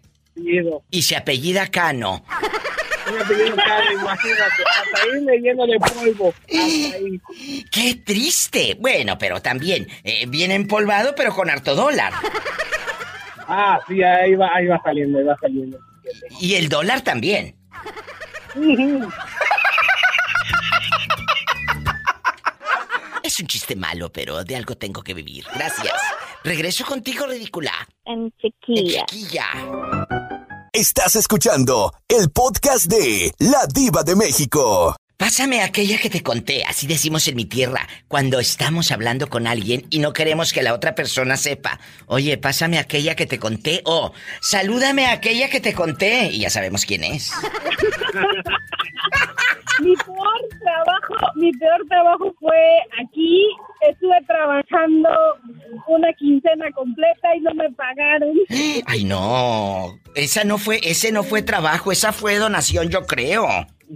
Y se apellida Cano. me pidieron carne, imagínate. Hasta ahí lleno de polvo. Hasta ahí. ¡Qué triste! Bueno, pero también, eh, bien empolvado, pero con harto dólar. Ah, sí, ahí va, ahí va saliendo, ahí va saliendo. Y el dólar también. Es un chiste malo, pero de algo tengo que vivir. Gracias. Regreso contigo, ridícula. En chiquilla. Chiquilla. Estás escuchando el podcast de La Diva de México. Pásame aquella que te conté, así decimos en mi tierra, cuando estamos hablando con alguien y no queremos que la otra persona sepa. Oye, pásame aquella que te conté o salúdame a aquella que te conté y ya sabemos quién es. mi peor trabajo, mi peor trabajo fue aquí. Estuve trabajando una quincena completa y no me pagaron. Ay, no. Esa no fue, ese no fue trabajo, esa fue donación, yo creo.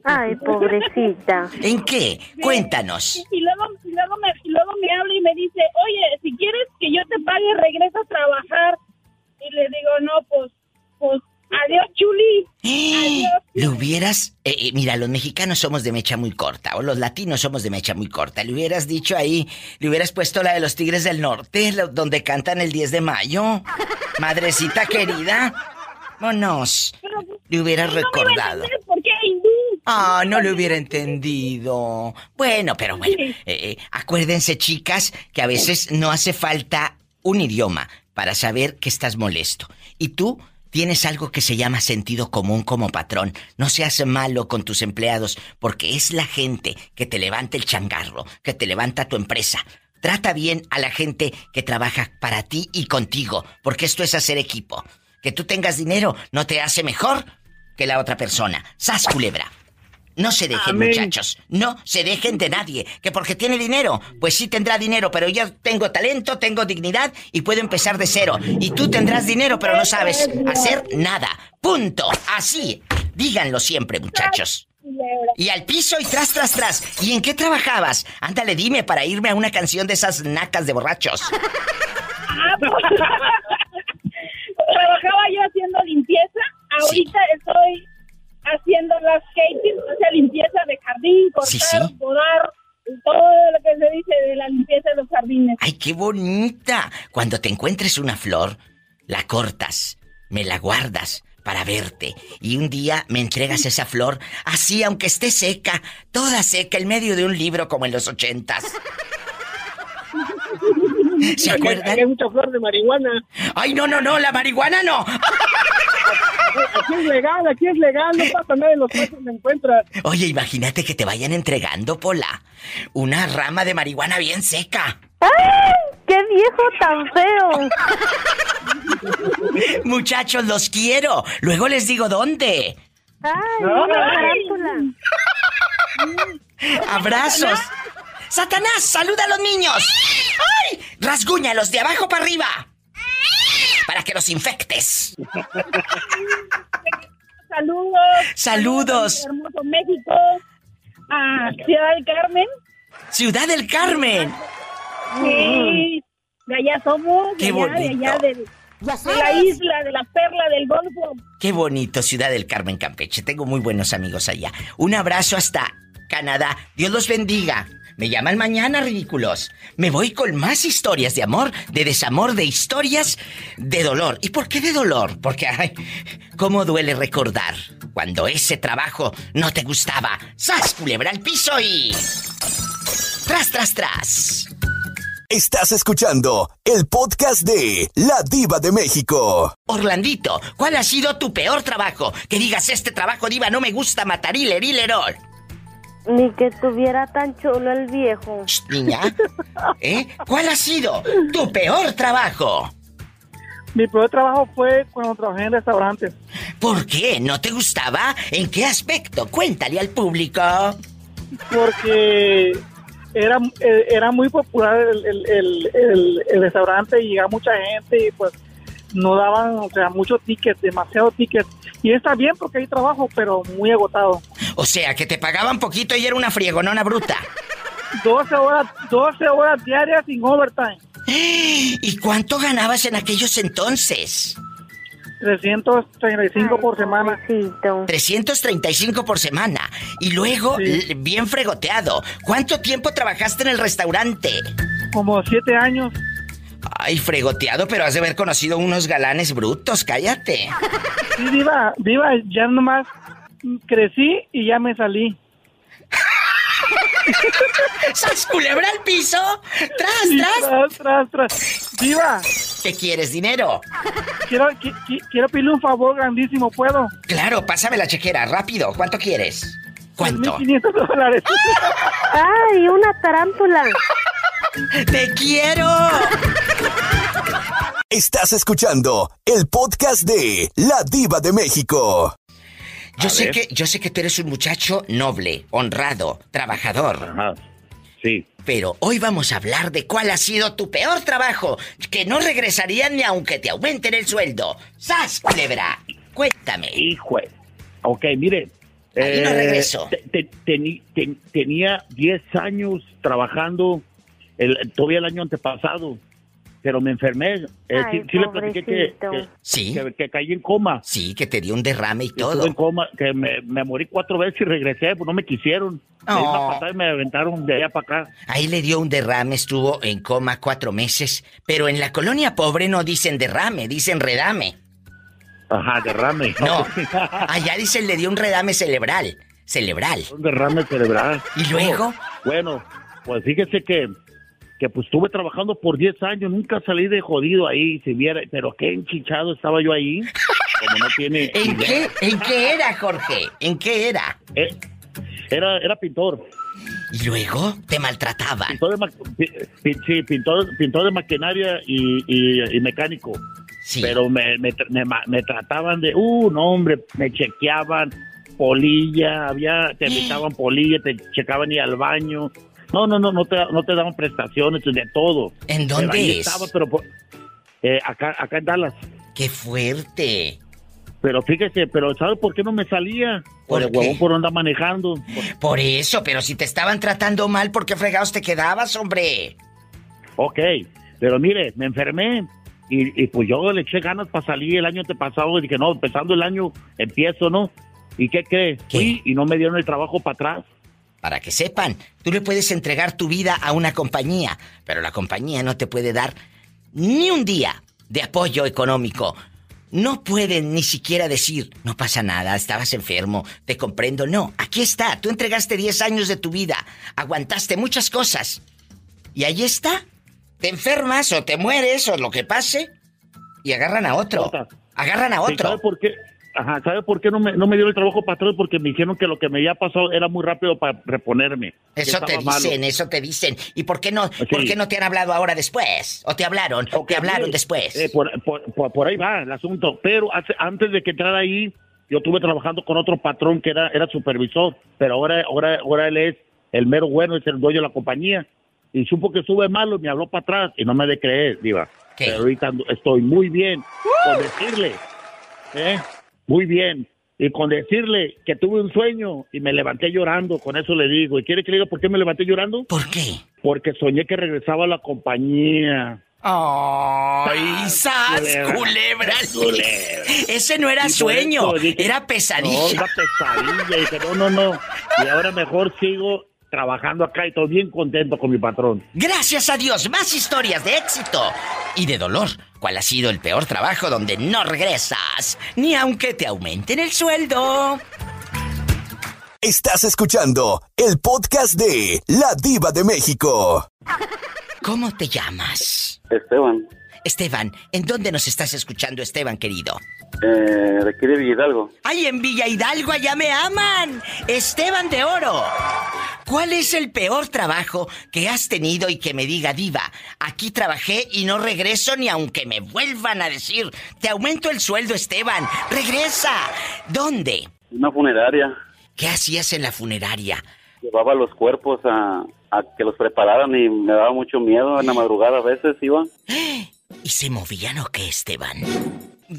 Ay, pobrecita. ¿En qué? Cuéntanos. Y luego, y luego, me, y luego me habla y me dice, oye, si quieres que yo te pague, regresa a trabajar. Y le digo, no, pues, pues, adiós, chuli. Adiós. Le hubieras, eh, eh, mira, los mexicanos somos de mecha muy corta, o los latinos somos de mecha muy corta. Le hubieras dicho ahí, le hubieras puesto la de los Tigres del Norte, lo- donde cantan el 10 de mayo. Madrecita querida, vámonos. Le hubieras No recordado. Ah, no lo hubiera entendido. Bueno, pero bueno. eh, eh, acuérdense, chicas, que a veces no hace falta un idioma para saber que estás molesto. Y tú tienes algo que se llama sentido común como patrón. No seas malo con tus empleados, porque es la gente que te levanta el changarro, que te levanta tu empresa. Trata bien a la gente que trabaja para ti y contigo, porque esto es hacer equipo. Que tú tengas dinero no te hace mejor que la otra persona. ¡Sas, culebra! No se dejen, Amén. muchachos. No se dejen de nadie. Que porque tiene dinero, pues sí tendrá dinero, pero yo tengo talento, tengo dignidad y puedo empezar de cero. Y tú tendrás dinero, pero no sabes hacer nada. Punto. Así. Díganlo siempre, muchachos. Y al piso y tras, tras, tras. ¿Y en qué trabajabas? Ándale, dime para irme a una canción de esas nacas de borrachos. Trabajaba yo haciendo limpieza. Ahorita estoy haciendo landscaping, o sea, limpieza de jardín, cortar, Sí, sí. podar, todo lo que se dice de la limpieza de los jardines. ¡Ay, qué bonita! Cuando te encuentres una flor, la cortas, me la guardas para verte y un día me entregas esa flor así aunque esté seca, toda seca en medio de un libro como en los ochentas. ¿Se acuerdan? hay mucha flor de marihuana. ¡Ay, no, no, no! ¡La marihuana no! Aquí es legal, aquí es legal, no pasa nada en los pasos me encuentras. Oye, imagínate que te vayan entregando, Pola, una rama de marihuana bien seca. ¡Ay! ¡Qué viejo tan feo! Muchachos, los quiero. Luego les digo dónde. ¡Ay, No. una tarántula! Abrazos. Satanás, saluda a los niños. ¡Ay! Rasguñalos de abajo para arriba. Para que los infectes. Saludos. Saludos. a Hermoso México. A Ciudad del Carmen. Ciudad del Carmen. Sí. De allá somos. Qué de allá, de bonito. allá, de, de la isla, de la perla del Golfo. Qué bonito, Ciudad del Carmen, Campeche. Tengo muy buenos amigos allá. Un abrazo hasta Canadá. Dios los bendiga. Me llaman mañana, ridículos. Me voy con más historias de amor, de desamor, de historias de dolor. ¿Y por qué de dolor? Porque, ay, cómo duele recordar cuando ese trabajo no te gustaba. ¡Sas, culebra al piso y... ¡Tras, tras, tras! Estás escuchando el podcast de La Diva de México. Orlandito, ¿cuál ha sido tu peor trabajo? Que digas, este trabajo, diva, no me gusta matar hilerilero. Ni que estuviera tan chulo el viejo. Shh, niña. ¿Eh? ¿Cuál ha sido tu peor trabajo? Mi primer trabajo fue cuando trabajé en restaurantes. ¿Por qué? ¿No te gustaba? ¿En qué aspecto? Cuéntale al público. porque era, eh, era muy popular el, el, el, el- el restaurante y llegaba mucha gente y pues no daban, o sea, muchos tickets, demasiados tickets. Y está bien porque hay trabajo, pero muy agotado. O sea, que te pagaban poquito y era una friegonona bruta. 12 horas, 12 horas diarias sin overtime. ¿Y cuánto ganabas en aquellos entonces? 335 por semana. 335 por semana. Y luego, bien fregoteado. ¿Cuánto tiempo trabajaste en el restaurante? Como siete años. Ay, fregoteado, pero has de haber conocido unos galanes brutos, cállate. Sí, Diva, Diva, ya nomás crecí y ya me salí. ¡Sas culebra al piso! ¡Tras, Sí, tras! tras, tras, tras. Diva, ¿Qué quieres, dinero? quiero, qui- qui- quiero pedirle un favor grandísimo, ¿puedo? Claro, pásame la chequera, rápido. ¿Cuánto quieres? ¿Cuánto? 1.500 dólares. ¡Ay, una tarántula! ¡Te quiero! Estás escuchando el podcast de La Diva de México. Yo A sé ver. que, yo sé que tú eres un muchacho noble, honrado, trabajador. Sí. Pero hoy vamos a hablar de cuál ha sido tu peor trabajo, que no regresarían ni aunque te aumenten el sueldo. ¡Sas, culebra! Cuéntame. Hijo. Ok, mire. eh, Ahí no regreso. te- tenía 10 años trabajando, el, todavía el año antepasado, pero me enfermé. Eh, Ay, sí, sí le platiqué que, que, Sí. que- que caí en coma. Sí, que te dio un derrame y Estuve todo. en coma, que me, me morí cuatro veces y regresé, pues no me quisieron. Me una Oh. patada y me aventaron de allá para acá. Ahí le dio un derrame, estuvo en coma cuatro meses. Pero en la colonia pobre no dicen derrame, dicen redame. Ajá, derrame. No, allá dicen le dio un redame cerebral. Cerebral. Un derrame cerebral. ¿Y luego? Bueno, pues fíjese que, que pues estuve trabajando por 10 años, nunca salí de jodido ahí, si viera, pero qué enchichado estaba yo ahí. Como no tiene ¿En qué? ¿En qué era, Jorge? ¿En qué era? Eh, Era, era pintor. ¿Y luego? ¿Te maltrataban? Pintor de, sí, pintor, pintor de maquinaria y, y- y mecánico. Pero me, me, me trataban de, uh, no, hombre, me chequeaban polilla, había, te invitaban polilla, te checaban y al baño. No, no, no, no te, no te daban prestaciones, de todo. ¿En dónde es? Estaba, pero por- eh, acá, acá en Dallas. ¡Qué fuerte! Pero fíjese, pero ¿sabe por qué no me salía? Por, ¿Por el qué? huevón por andar manejando. Por eso, pero si te estaban tratando mal, ¿por qué fregados te quedabas, hombre? Ok, pero mire, me enfermé y, y pues yo le eché ganas para salir el año antepasado y dije, no, empezando el año empiezo, ¿no? ¿Y qué cree? Fui y no me dieron el trabajo para atrás. Para que sepan, tú le puedes entregar tu vida a una compañía, pero la compañía no te puede dar ni un día de apoyo económico. No pueden ni siquiera decir, no pasa nada, estabas enfermo, te comprendo. No, aquí está, tú entregaste 10 años de tu vida, aguantaste muchas cosas. Y ahí está, te enfermas o te mueres o lo que pase y agarran a otro. Agarran a otro. ¿Sabe por qué? Ajá, ¿sabe por qué no me, no me dieron el trabajo para atrás? Porque me dijeron que lo que me había pasado era muy rápido para reponerme. Eso te malo. dicen, eso te dicen. ¿Y por qué no, por qué no te han hablado ahora después? ¿O te hablaron? ¿O te hablaron después? eh, por, por- por- por ahí va el asunto. Pero hace- antes de que entrara ahí, yo estuve trabajando con otro patrón que era, era supervisor. Pero ahora, ahora, ahora él es el mero bueno, es el dueño de la compañía. Y supo que estuve malo y me habló para atrás. Y no me de creer, Diva. Pero ahorita estoy muy bien. Con decirle, ¿eh? Muy bien. Y con decirle que tuve un sueño y me levanté llorando, con eso le digo. ¿Y quiere que le diga por qué me levanté llorando? ¿Por qué? Porque soñé que regresaba a la compañía. ¡Ay, sas, culebra. Ese no era sueño, dije, era No, pesadilla. pesadilla. Y dije, no, no, no. Y ahora mejor sigo trabajando acá y estoy bien contento con mi patrón. Gracias a Dios, más historias de éxito y de dolor. ¿Cuál ha sido el peor trabajo donde no regresas? Ni aunque te aumenten el sueldo. Estás escuchando el podcast de La Diva de México. ¿Cómo te llamas? Esteban, Esteban, ¿en dónde nos estás escuchando, Esteban, querido? eh, de aquí de Villalgo. ¡Ay, en Villa Hidalgo allá me aman! Esteban de Oro. ¿Cuál es el peor trabajo que has tenido y que me diga, Diva, aquí trabajé y no regreso ni aunque me vuelvan a decir, te aumento el sueldo, Esteban, regresa? ¿Dónde? Una funeraria. ¿Qué hacías en la funeraria? Llevaba los cuerpos a, a que los prepararan y me daba mucho miedo. En la madrugada a veces iba. ¿Y se movían o qué, Esteban?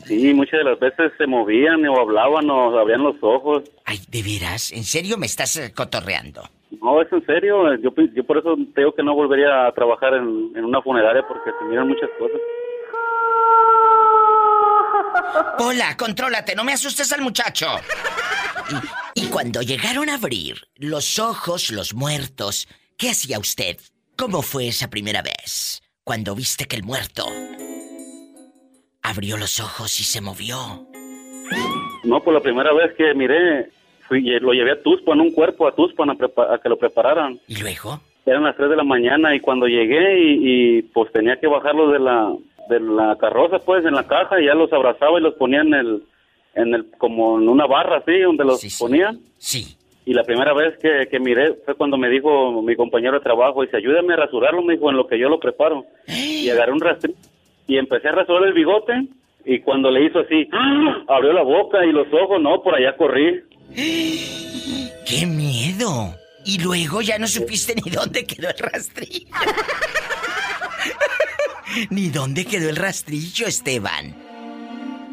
Sí, muchas de las veces se movían o hablaban o abrían los ojos. Ay, ¿de veras? ¿En serio me estás eh, cotorreando? No, es en serio. Yo, yo por eso te digo que no volvería a trabajar en, en una funeraria porque se miran muchas cosas. Pola, contrólate, no me asustes al muchacho. Y, y cuando llegaron a abrir los ojos, los muertos, ¿qué hacía usted? ¿Cómo fue esa primera vez? Cuando viste que el muerto abrió los ojos y se movió. No, pues la primera vez que miré, fui, lo llevé a Tuspan, un cuerpo a Tuspan a, a que lo prepararan. ¿Y luego? Eran las 3 de la mañana y cuando llegué y, y, pues tenía que bajarlos de la de la carroza pues en la caja y ya los abrazaba y los ponía en el en el como en una barra así donde los ponían. Sí. Y la primera vez que, que miré fue cuando me dijo mi compañero de trabajo, dice, ayúdame a rasurarlo, me dijo, en lo que yo lo preparo. Y agarré un rastrillo y empecé a rasurar el bigote y cuando le hizo así, ¡ah! abrió la boca y los ojos, no, por allá corrí. ¡Qué miedo! Y luego ya no supiste ni dónde quedó el rastrillo. ni dónde quedó el rastrillo, Esteban.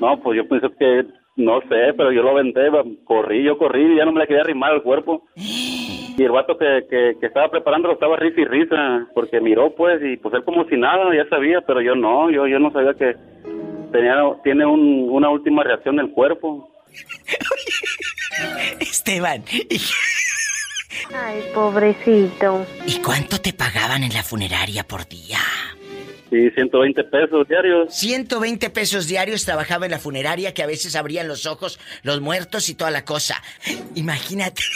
No, pues yo pensé que, no sé, pero yo lo aventé, corrí, yo corrí y ya no me le quería arrimar al cuerpo. Y el vato que, que, que estaba preparándolo estaba risa y risa, porque miró pues, y pues él como si nada, ya sabía, pero yo no, yo, yo no sabía que tenía, tiene un, una última reacción del cuerpo. Esteban, ¿y, Ay, pobrecito. ¿y cuánto te pagaban en la funeraria por día? Sí, 120 pesos diarios. 120 pesos diarios trabajaba en la funeraria que a veces abrían los ojos los muertos y toda la cosa. Imagínate.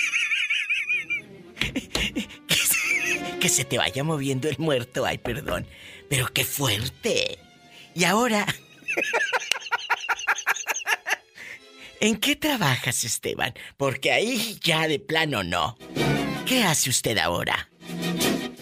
Que se, que se te vaya moviendo el muerto. Ay, perdón. Pero qué fuerte. Y ahora... ¿En qué trabajas, Esteban? Porque ahí ya de plano no. ¿Qué hace usted ahora?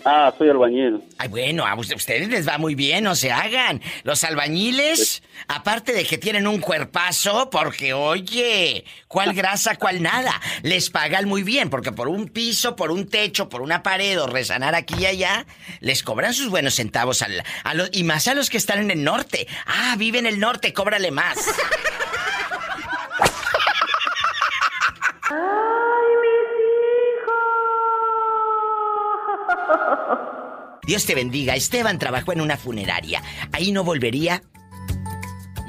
Ah, soy albañil. Ay, bueno, a us- ustedes les va muy bien, no se hagan. Los albañiles, aparte de que tienen un cuerpazo, porque oye, ¿cuál grasa, cuál nada? Les pagan muy bien, porque por un piso, por un techo, por una pared o resanar aquí y allá, les cobran sus buenos centavos al- a los, y más a los que están en el norte. Ah, vive en el norte, cóbrale más. Dios te bendiga. Esteban trabajó en una funeraria. Ahí no volvería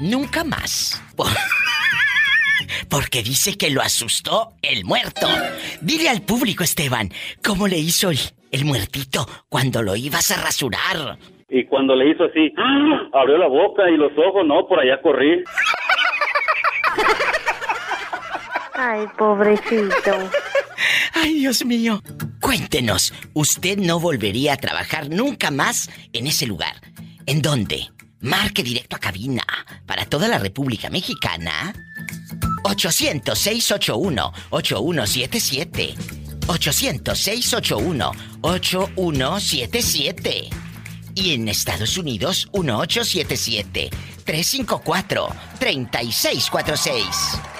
nunca más. Por- Porque dice que lo asustó el muerto. Dile al público, Esteban, ¿cómo le hizo el, el muertito cuando lo ibas a rasurar? Y cuando le hizo así, ¡ah! abrió la boca y los ojos, no, por allá corrí. Ay, pobrecito. Ay, Dios mío. Cuéntenos, ¿usted no volvería a trabajar nunca más en ese lugar? ¿En dónde? Marque directo a cabina para toda la República Mexicana. 800-681-8177. 800-681-8177. Y en Estados Unidos, 1877-354-3646.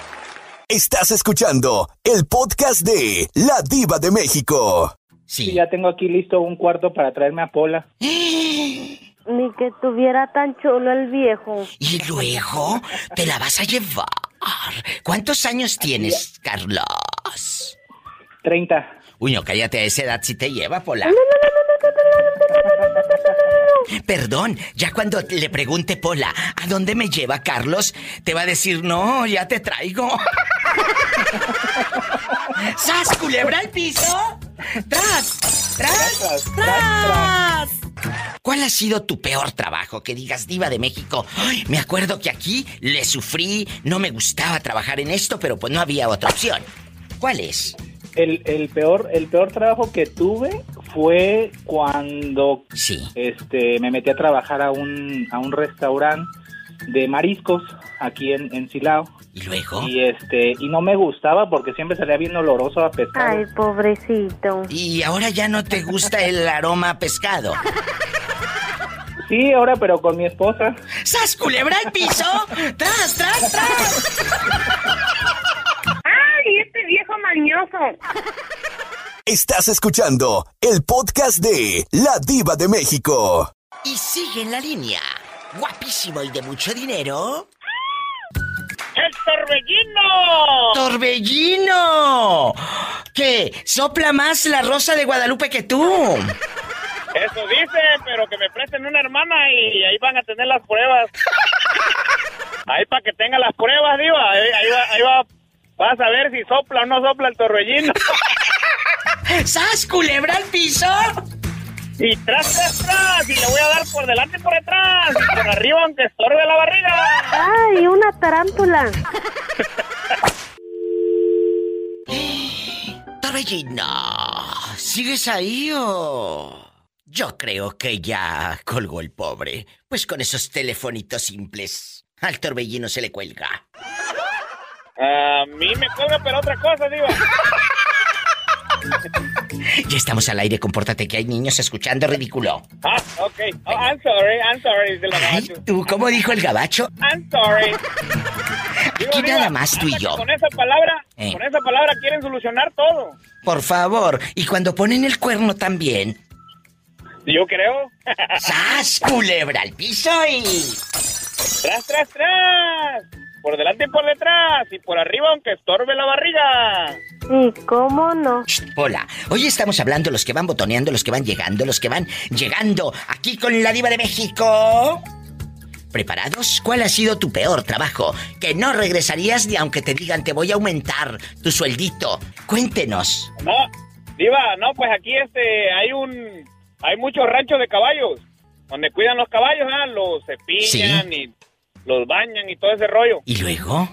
Estás escuchando el podcast de La Diva de México. Sí, ya tengo aquí listo un cuarto para traerme a Pola. Ni que tuviera tan chulo el viejo. Y luego te la vas a llevar. ¿Cuántos años tienes, Carlos? 30. Uy, no, cállate, a esa edad si te lleva, Pola. Perdón, ya cuando le pregunte Pola, ¿a dónde me lleva Carlos? Te va a decir, no, ya te traigo. ¡Sas, culebra al piso! ¡Tras! ¡Tras! ¡Tras! ¿Cuál ha sido tu peor trabajo? Que digas, diva de México. "Ay, me acuerdo que aquí le sufrí, no me gustaba trabajar en esto, pero pues no había otra opción. ¿Cuál es? El, el peor el peor trabajo que tuve fue cuando este me metí a trabajar a un a un restaurante de mariscos aquí en, en Silao. ¿Y luego? Y este y no me gustaba porque siempre salía bien oloroso a pescado. Ay, pobrecito. Y ahora ya no te gusta el aroma a pescado. Sí, ahora pero con mi esposa. ¡Sas, culebra al piso! ¡Tras, tras, tras! ¡Ay, este viejo mañoso! Estás escuchando el podcast de La Diva de México. Y sigue en la línea. Guapísimo y de mucho dinero. ¡El torbellino! ¡Torbellino! ¿Qué? ¿Sopla más la rosa de Guadalupe que tú? Eso dicen, pero que me presten una hermana y ahí van a tener las pruebas. Ahí para que tenga las pruebas, Diva. Ahí, ahí va, ahí va. Vas a ver si sopla o no sopla el torbellino. ¡Sas, culebra al piso! Y tras, tras, tras. Y le voy a dar por delante y por detrás. Y por arriba, aunque estorbe la barriga. ¡Ay, una tarántula! Torbellino, ¿sigues ahí o...? Yo creo que ya colgó el pobre. Pues con esos telefonitos simples. Al torbellino se le cuelga. A mí me cuelga, pero otra cosa, Diva. Ya estamos al aire, compórtate que hay niños escuchando ridículo. Ah, ok. Oh, I'm sorry, I'm sorry. dice la Ay, gabacho. tú, ¿cómo dijo el gabacho? I'm sorry. Aquí nada más tú y yo. Con esa palabra, Eh. con esa palabra quieren solucionar todo. Por favor. Y cuando ponen el cuerno también. Yo creo. ¡Sas, culebra al piso y... Tras, tras, tras. Por delante y por detrás. Y por arriba, aunque estorbe la barriga. ¿Y cómo no? Hola, hoy estamos hablando los que van botoneando, los que van llegando, los que van llegando aquí con la diva de México. ¿Preparados? ¿Cuál ha sido tu peor trabajo? Que no regresarías ni aunque te digan te voy a aumentar tu sueldito. Cuéntenos. No, Diva, no, pues aquí este, hay un, hay muchos ranchos de caballos, donde cuidan los caballos, ¿ah? los cepillan y los bañan y todo ese rollo. ¿Y luego?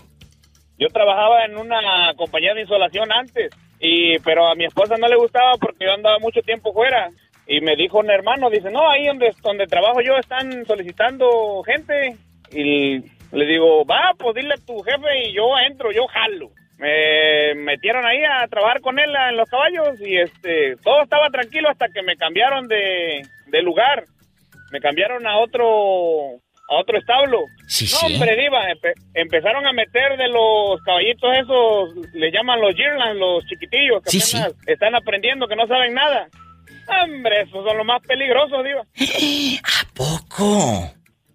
Yo trabajaba en una compañía de insolación antes, y pero a mi esposa no le gustaba porque yo andaba mucho tiempo fuera. Y me dijo un hermano, dice, no, ahí donde, donde trabajo yo están solicitando gente. Y le digo, va, pues dile a tu jefe y yo entro, yo jalo. Me metieron ahí a trabajar con él en los caballos y este todo estaba tranquilo hasta que me cambiaron de, de lugar. Me cambiaron a otro a otro establo. Sí, no, sí. hombre, diva, empe- empezaron a meter de los caballitos esos, le llaman los Yearlands, los chiquitillos que Sí, apenas están aprendiendo, que no saben nada. Hombre, esos son los más peligrosos, diva. ¿A poco?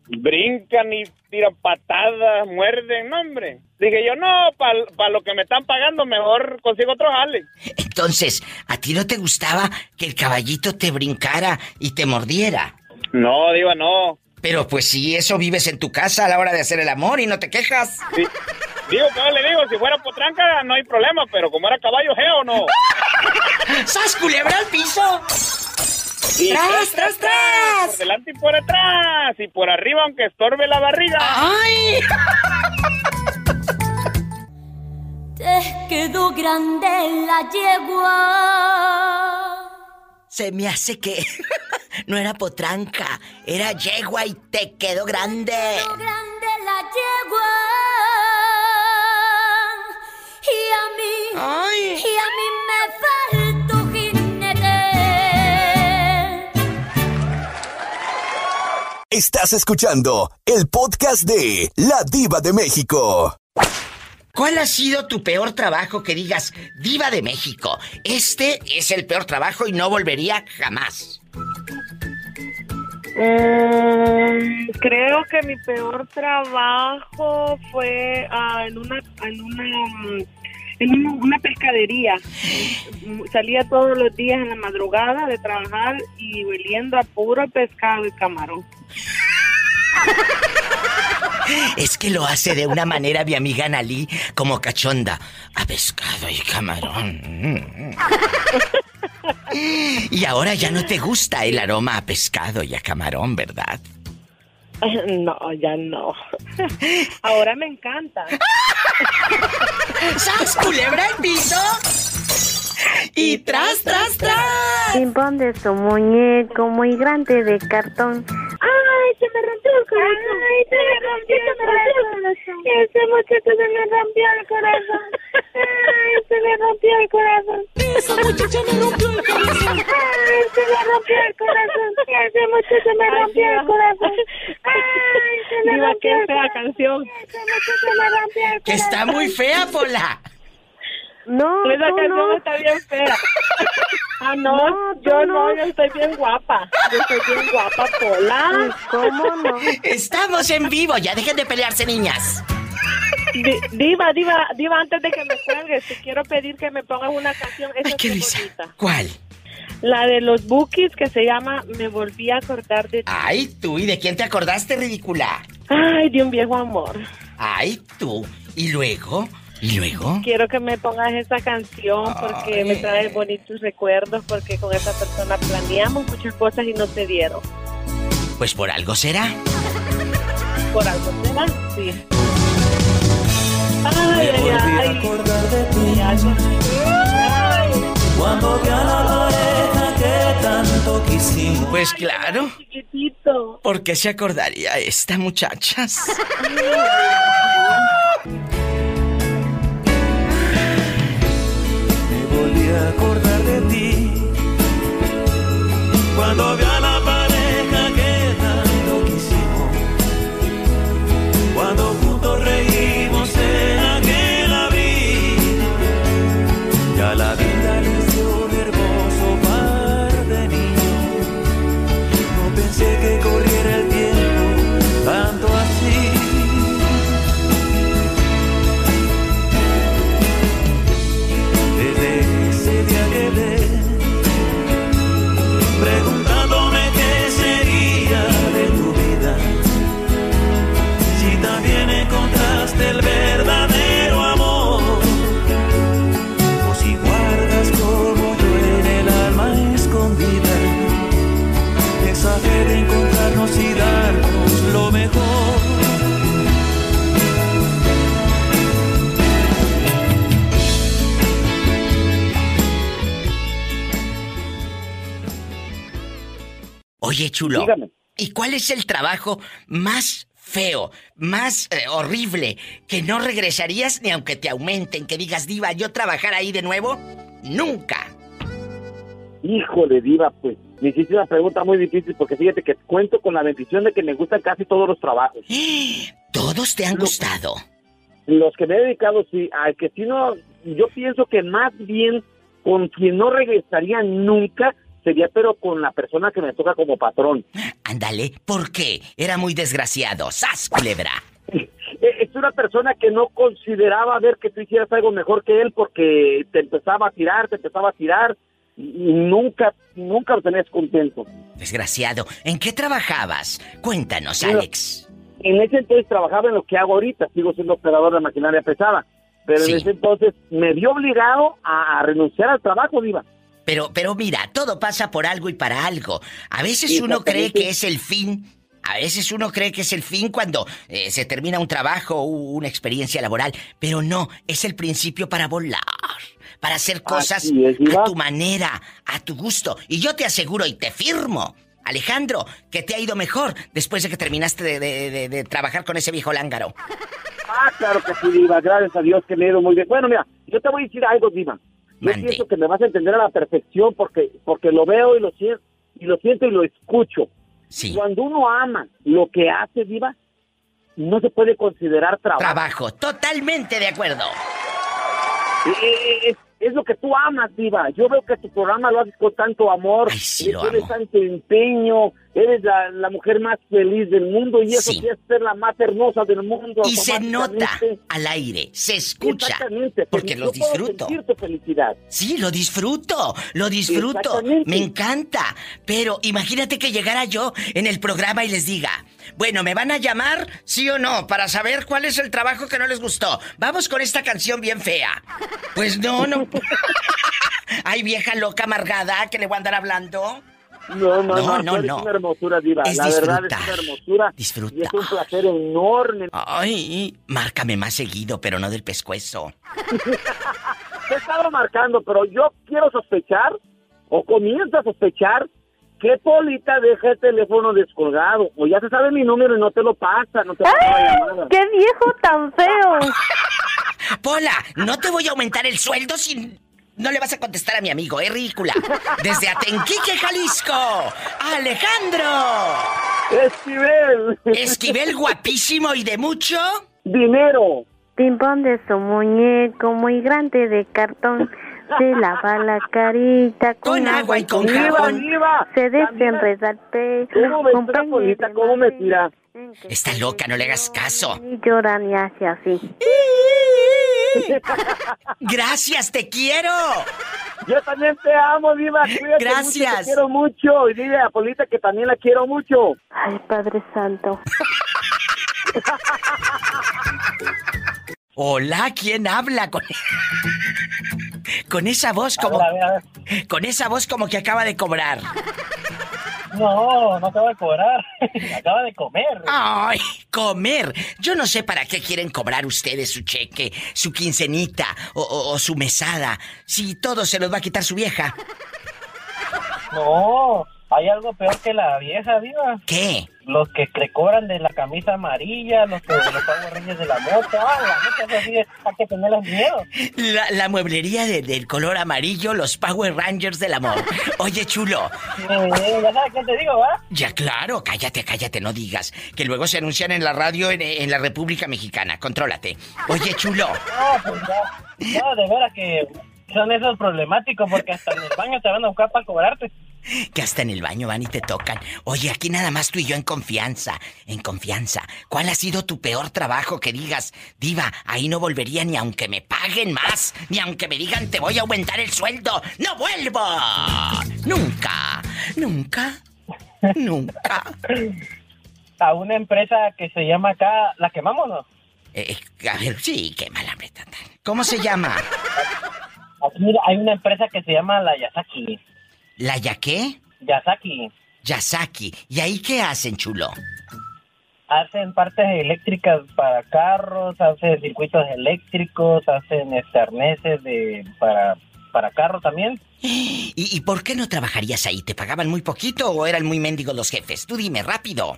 Brincan y tiran patadas, muerden, no, hombre. Dije yo, no, para lo que me están pagando, mejor consigo otro jale. Entonces, ¿a ti no te gustaba que el caballito te brincara y te mordiera? No, diva, no. Pero pues si eso vives en tu casa a la hora de hacer el amor y no te quejas. Sí. Digo, ¿qué le digo? Si fuera potranca, no hay problema, pero como era caballo, geo, no. ¡Sas, culebra al piso! Y ¡Tras, tras, tras! Por delante y por atrás. Y por arriba, aunque estorbe la barriga. ¡Ay! Te quedó grande la yegua. Se me hace que no era potranca, era yegua y te quedó grande. Grande la yegua. Y a mí, y a mí me faltó jinete. Estás escuchando el podcast de La Diva de México. ¿Cuál ha sido tu peor trabajo que digas, diva de México? Este es el peor trabajo y no volvería jamás. Mm, creo que mi peor trabajo fue ah, en una en una mm, en una, pescadería. Salía todos los días en la madrugada de trabajar y oliendo a puro pescado y camarón. Es que lo hace de una manera mi amiga Nalí como cachonda. A pescado y camarón. Y ahora ya no te gusta el aroma a pescado y a camarón, ¿verdad? No, ya no. Ahora me encanta. ¡Sas, culebra el piso! Y tras, tras, tras. Pimpón de su muñeco muy grande de cartón. ¡Ay, se me rompió el corazón! ¡Ay, se me rompió, se me rompió el corazón! Ese muchacho se me rompió el corazón. ¡Ay, se me rompió el corazón! Ese muchacho me rompió el corazón. ¡Ay, se me rompió el corazón! Ese muchacho me rompió el corazón. ¡Ay, se me rompió qué el fea corazón! canción. Ese muchacho me rompió el corazón. Que está muy fea, Pola. No, Esa tú canción no. está bien fea. Ah, no, yo no. no, yo estoy bien guapa. Yo estoy bien guapa, Pola. ¿Cómo no? Estamos en vivo, ya dejen de pelearse, niñas. Di- Diva, diva, diva, antes de que me cuelgues, te quiero pedir que me pongas una canción. Esa Ay, qué es risa. bonita. ¿Cuál? La de los Bookies que se llama Me volví a acordar de ti. Ay, tú, ¿y de quién te acordaste, ridícula? Ay, de un viejo amor. Ay, tú. ¿Y luego? ¿Y luego? Quiero que me pongas esa canción porque me trae bonitos recuerdos porque con esa persona planeamos muchas cosas y no se dieron. Pues por algo será. Por algo será, sí. Ay, ay, ay. Cuando vi a la pareja que tanto quisimos. Pues claro. Chiquitito. ¿Por qué se acordaría esta, muchachas? Acordar de ti. Cuando Oye, chulo. Dígame. ¿Y cuál es el trabajo más feo, más eh, horrible, que no regresarías ni aunque te aumenten, que digas, diva, yo trabajar ahí de nuevo? Nunca. Híjole, Diva, pues me hiciste una pregunta muy difícil porque fíjate que cuento con la bendición de que me gustan casi todos los trabajos. ¿Todos te han gustado? Los que me he dedicado, sí. Al que si no, yo pienso que más bien con quien no regresaría nunca sería, pero con la persona que me toca como patrón. Ándale, ¿por qué? Era muy desgraciado. ¡Sas, culebra! Eh, Es una persona que no consideraba ver que tú hicieras algo mejor que él porque te empezaba a tirar, te empezaba a tirar y nunca, nunca lo tenías contento. Desgraciado. ¿En qué trabajabas? Cuéntanos, Alex. En ese entonces trabajaba en lo que hago ahorita, sigo siendo operador de maquinaria pesada, pero Sí. en ese entonces me vi obligado a, a renunciar al trabajo, Diva. Pero, pero mira, todo pasa por algo y para algo. A veces uno cree que es el fin. A veces uno cree que es el fin cuando eh, se termina un trabajo o una experiencia laboral. Pero no, es el principio para volar. Para hacer cosas es, a tu manera, a tu gusto. Y yo te aseguro y te firmo, Alejandro, que te ha ido mejor después de que terminaste de, de- de- de trabajar con ese viejo lángaro. Ah, claro que sí, Diva, gracias a Dios que me ha ido muy bien. Bueno, mira, yo te voy a decir algo, Diva. Yo Mande. pienso que me vas a entender a la perfección porque, porque lo veo y lo siento, y lo siento y lo escucho. Cuando uno ama lo que hace, Diva, no se puede considerar trabajo. Trabajo, totalmente de acuerdo. Es, es lo que tú amas, Diva. Yo veo que tu programa lo haces con tanto amor, le lo pones amo. tanto empeño, eres la, la mujer más feliz del mundo y eso Sí. sí es ser la más hermosa del mundo. Y se nota al aire, se escucha. Exactamente, Porque puedo disfruto. felicidad. Sí, lo disfruto, lo disfruto. Me encanta. Pero imagínate que llegara yo en el programa y les diga, bueno, ¿me van a llamar sí o no para saber cuál es el trabajo que no les gustó? Vamos con esta canción bien fea. Pues no, no. Ay, vieja loca amargada que le voy a andar hablando. No, no, No, no, no, no. una hermosura, Diva. Es la verdad es disfrutar. una hermosura. Disfrutar. Y es un placer enorme. Ay, márcame más seguido, pero no del pescuezo. Te he estado marcando, pero yo quiero sospechar, o comienzo a sospechar, que Polita deja el teléfono descolgado. O ya se sabe mi número y no te lo pasa, no te llamada. ¡Qué viejo tan feo! Pola, no te voy a aumentar el sueldo si no le vas a contestar a mi amigo, es ridícula. Desde Atenquique, Jalisco, Alejandro. Esquivel. Esquivel guapísimo y de mucho. Dinero. Pimpón de su muñeco muy grande de cartón. Se lava la carita con, agua y con jabón. Se desenreda el pelo. ¿Cómo me con tira, paño Polita? de ¿Cómo me tira? Está loca, no le hagas caso. Y lloran y hace así. Gracias, te quiero. Yo también te amo, Diva. Cuídate Gracias. mucho, te quiero mucho. Y dile a Polita que también la quiero mucho. Ay, Padre Santo. Hola, ¿quién habla con con esa voz como A ver, a ver, con esa voz como que acaba de cobrar? No, no acaba de cobrar. acaba de comer. Ay, comer. Yo no sé para qué quieren cobrar ustedes su cheque, su quincenita o, o- o su mesada, si todo se los va a quitar su vieja. No, hay algo peor que la vieja, diva. ¿Qué? Los que te cobran de la camisa amarilla, los que los Power Rangers de la moto. Ah, la neta, eso sí, hay que tenerles miedo. La, la mueblería de- del color amarillo, los Power Rangers del amor. Oye, chulo. Ya sabes qué te digo, ¿va? Ya claro, cállate, cállate, no digas. Que luego se anuncian en la radio en, en la República Mexicana. Contrólate. Oye, chulo. No, pues ya. No, de veras que son esos problemáticos porque hasta en el baño te van a buscar para cobrarte. Que hasta en el baño van y te tocan. Oye, aquí nada más tú y yo en confianza. En confianza. ¿Cuál ha sido tu peor trabajo que digas, Diva, ahí no volvería ni aunque me paguen más, ni aunque me digan te voy a aumentar el sueldo? ¡No vuelvo! Nunca. Nunca. Nunca. A una empresa que se llama acá, ¿la quemamos no? Eh, eh, a ver, sí, hombre. ¿Cómo se llama? Aquí hay una empresa que se llama la Yasaki. ¿La ya qué? Yasaki. Yasaki. ¿Y ahí qué hacen, chulo? Hacen partes eléctricas para carros, hacen circuitos eléctricos, hacen este, arneses de, para, para carros también. ¿Y, y por qué no trabajarías ahí? ¿Te pagaban muy poquito o eran muy mendigos los jefes? Tú dime, rápido.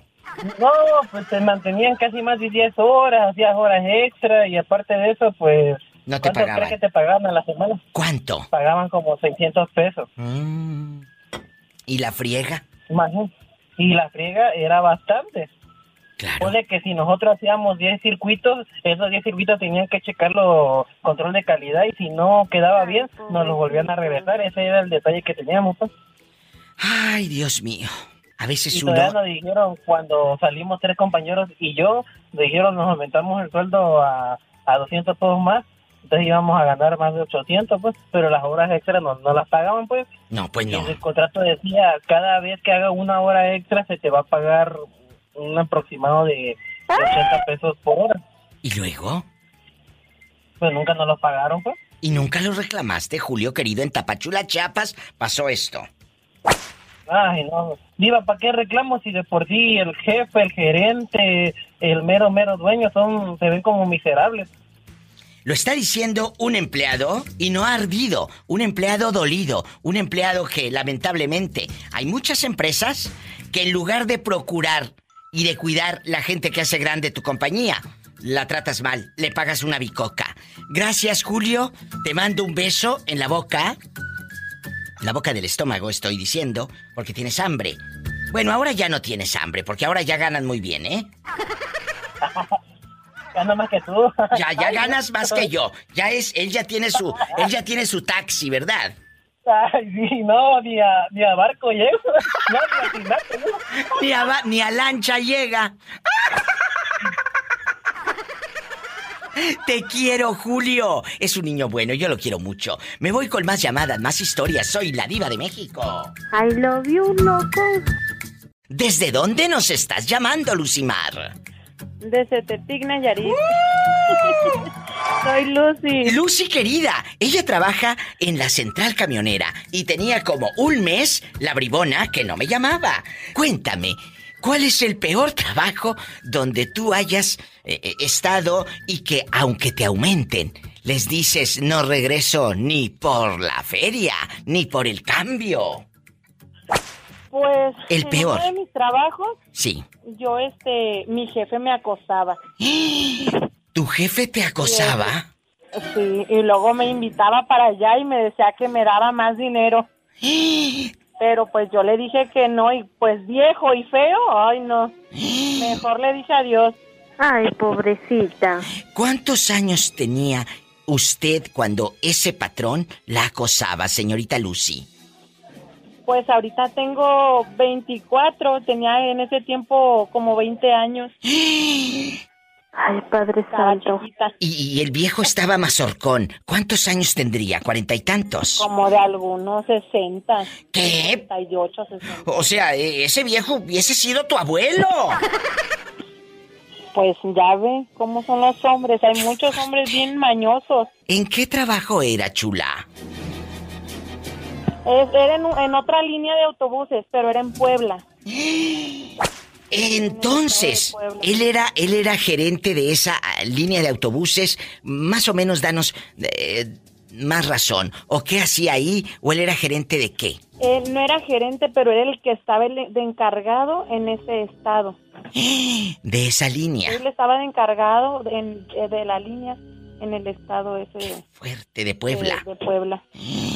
No, pues se mantenían casi más de 10 horas, hacías horas extra y aparte de eso, pues... No te ¿cuánto pagaban. crees que te pagaban a la semana? ¿Cuánto? Pagaban como 600 pesos. Mm. ¿Y la friega? Imagínate. Y la friega era bastante. Claro. Ponle que si nosotros hacíamos 10 circuitos, esos 10 circuitos tenían que checarlo control de calidad y si no quedaba bien, nos los volvían a regresar. Ese era el detalle que teníamos. pues. Ay, Dios mío. A veces Y todavía uno... nos dijeron, cuando salimos tres compañeros y yo, dijeron nos aumentamos el sueldo a, a 200 pesos más, entonces íbamos a ganar más de 800, pues, pero las horas extras no, no las pagaban, pues. No, pues no. el contrato decía, cada vez que haga una hora extra se te va a pagar un aproximado de 80 pesos por hora. ¿Y luego? Pues nunca nos lo pagaron, pues. ¿Y nunca lo reclamaste, Julio querido? En Tapachula, Chiapas, pasó esto. Ay, no. Diva, ¿para qué reclamo si de por sí el jefe, el gerente, el mero, mero dueño son, se ven como miserables? Lo está diciendo un empleado y no ha ardido, un empleado dolido, un empleado que lamentablemente hay muchas empresas que en lugar de procurar y de cuidar la gente que hace grande tu compañía, la tratas mal, le pagas una bicoca. Gracias Julio, te mando un beso en la boca, la boca del estómago estoy diciendo, porque tienes hambre. Bueno, ahora ya no tienes hambre, porque ahora ya ganan muy bien, ¿eh? Gana más que tú. Ya, ya ganas más que yo. Ya es, él ya tiene su, él ya tiene su taxi, ¿verdad? Ay, sí, no, ni a, ni a barco llego. No, ni a Tinaco, no. Ni a, ba- ni a lancha llega. Te quiero, Julio. Es un niño bueno, yo lo quiero mucho. Me voy con más llamadas, más historias. Soy la diva de México. I love you, loco. ¿Desde dónde nos estás llamando, Lucimar? Desde Tepic, Nayarit. Soy Lucy. Lucy querida, ella trabaja en la central camionera y tenía como un mes la bribona que no me llamaba. Cuéntame, ¿cuál es el peor trabajo donde tú hayas eh, eh, estado y que aunque te aumenten, les dices no regreso ni por la feria, ni por el cambio? Pues El en peor. uno de mis trabajos, Sí. yo este, mi jefe me acosaba. ¿Tu jefe te acosaba? Sí, y luego me invitaba para allá y me decía que me daba más dinero. Pero pues yo le dije que no y pues viejo y feo, ay no. Mejor le dije adiós. Ay, pobrecita. ¿Cuántos años tenía usted cuando ese patrón la acosaba, señorita Lucy? Pues ahorita tengo 24, tenía en ese tiempo como 20 años. Ay, Padre Santo. Y, y el viejo estaba mazorcón. ¿Cuántos años tendría? ¿Cuarenta y tantos? Como de algunos 60. ¿Qué? 68, 60. O sea, eh, ese viejo hubiese sido tu abuelo. Pues ya ve cómo son los hombres. Hay muchos hombres bien mañosos. ¿En qué trabajo era, chula? Es- era en, en otra línea de autobuses, pero era en Puebla. Entonces, él era, él era gerente de esa ah, línea de autobuses. Más o menos, danos eh, más razón. ¿O qué hacía ahí? ¿O él era gerente de qué? Él no era gerente, pero era el que estaba de encargado en ese estado. De esa línea. Él estaba de encargado de, eh, de la línea en el estado ese de, De, de Puebla. de- de Puebla.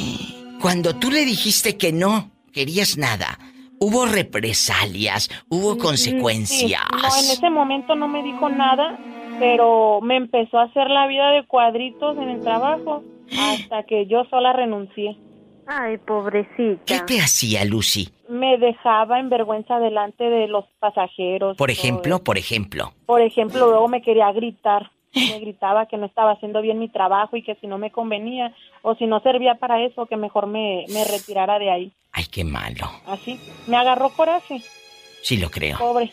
Cuando tú le dijiste que no querías nada, hubo represalias, hubo consecuencias. Sí, no, en ese momento no me dijo nada, pero me empezó a hacer la vida de cuadritos en el trabajo hasta que yo sola renuncié. Ay, pobrecita. ¿Qué te hacía, Lucy? Me dejaba en vergüenza delante de los pasajeros. Por ejemplo, por ejemplo. Por ejemplo, luego me quería gritar. Me gritaba que no estaba haciendo bien mi trabajo y que si no me convenía o si no servía para eso, que mejor me, me retirara de ahí. Ay, qué malo. Así. Me agarró coraje. Sí lo creo. Pobre.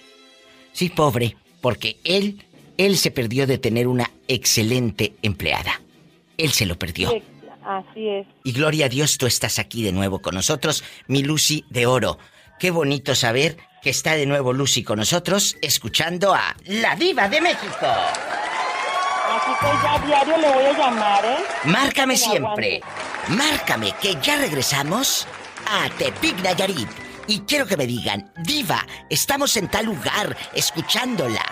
Sí, pobre, porque él, él se perdió de tener una excelente empleada. Él se lo perdió. Sí, Así es. Y gloria a Dios, tú estás aquí de nuevo con nosotros, mi Lucy de Oro. Qué bonito saber que está de nuevo Lucy con nosotros, escuchando a La Diva de México. Así que ya a diario le voy a llamar, ¿eh? Márcame siempre. Márcame que ya regresamos a Tepic Nayarit. Y quiero que me digan, Diva, estamos en tal lugar escuchándola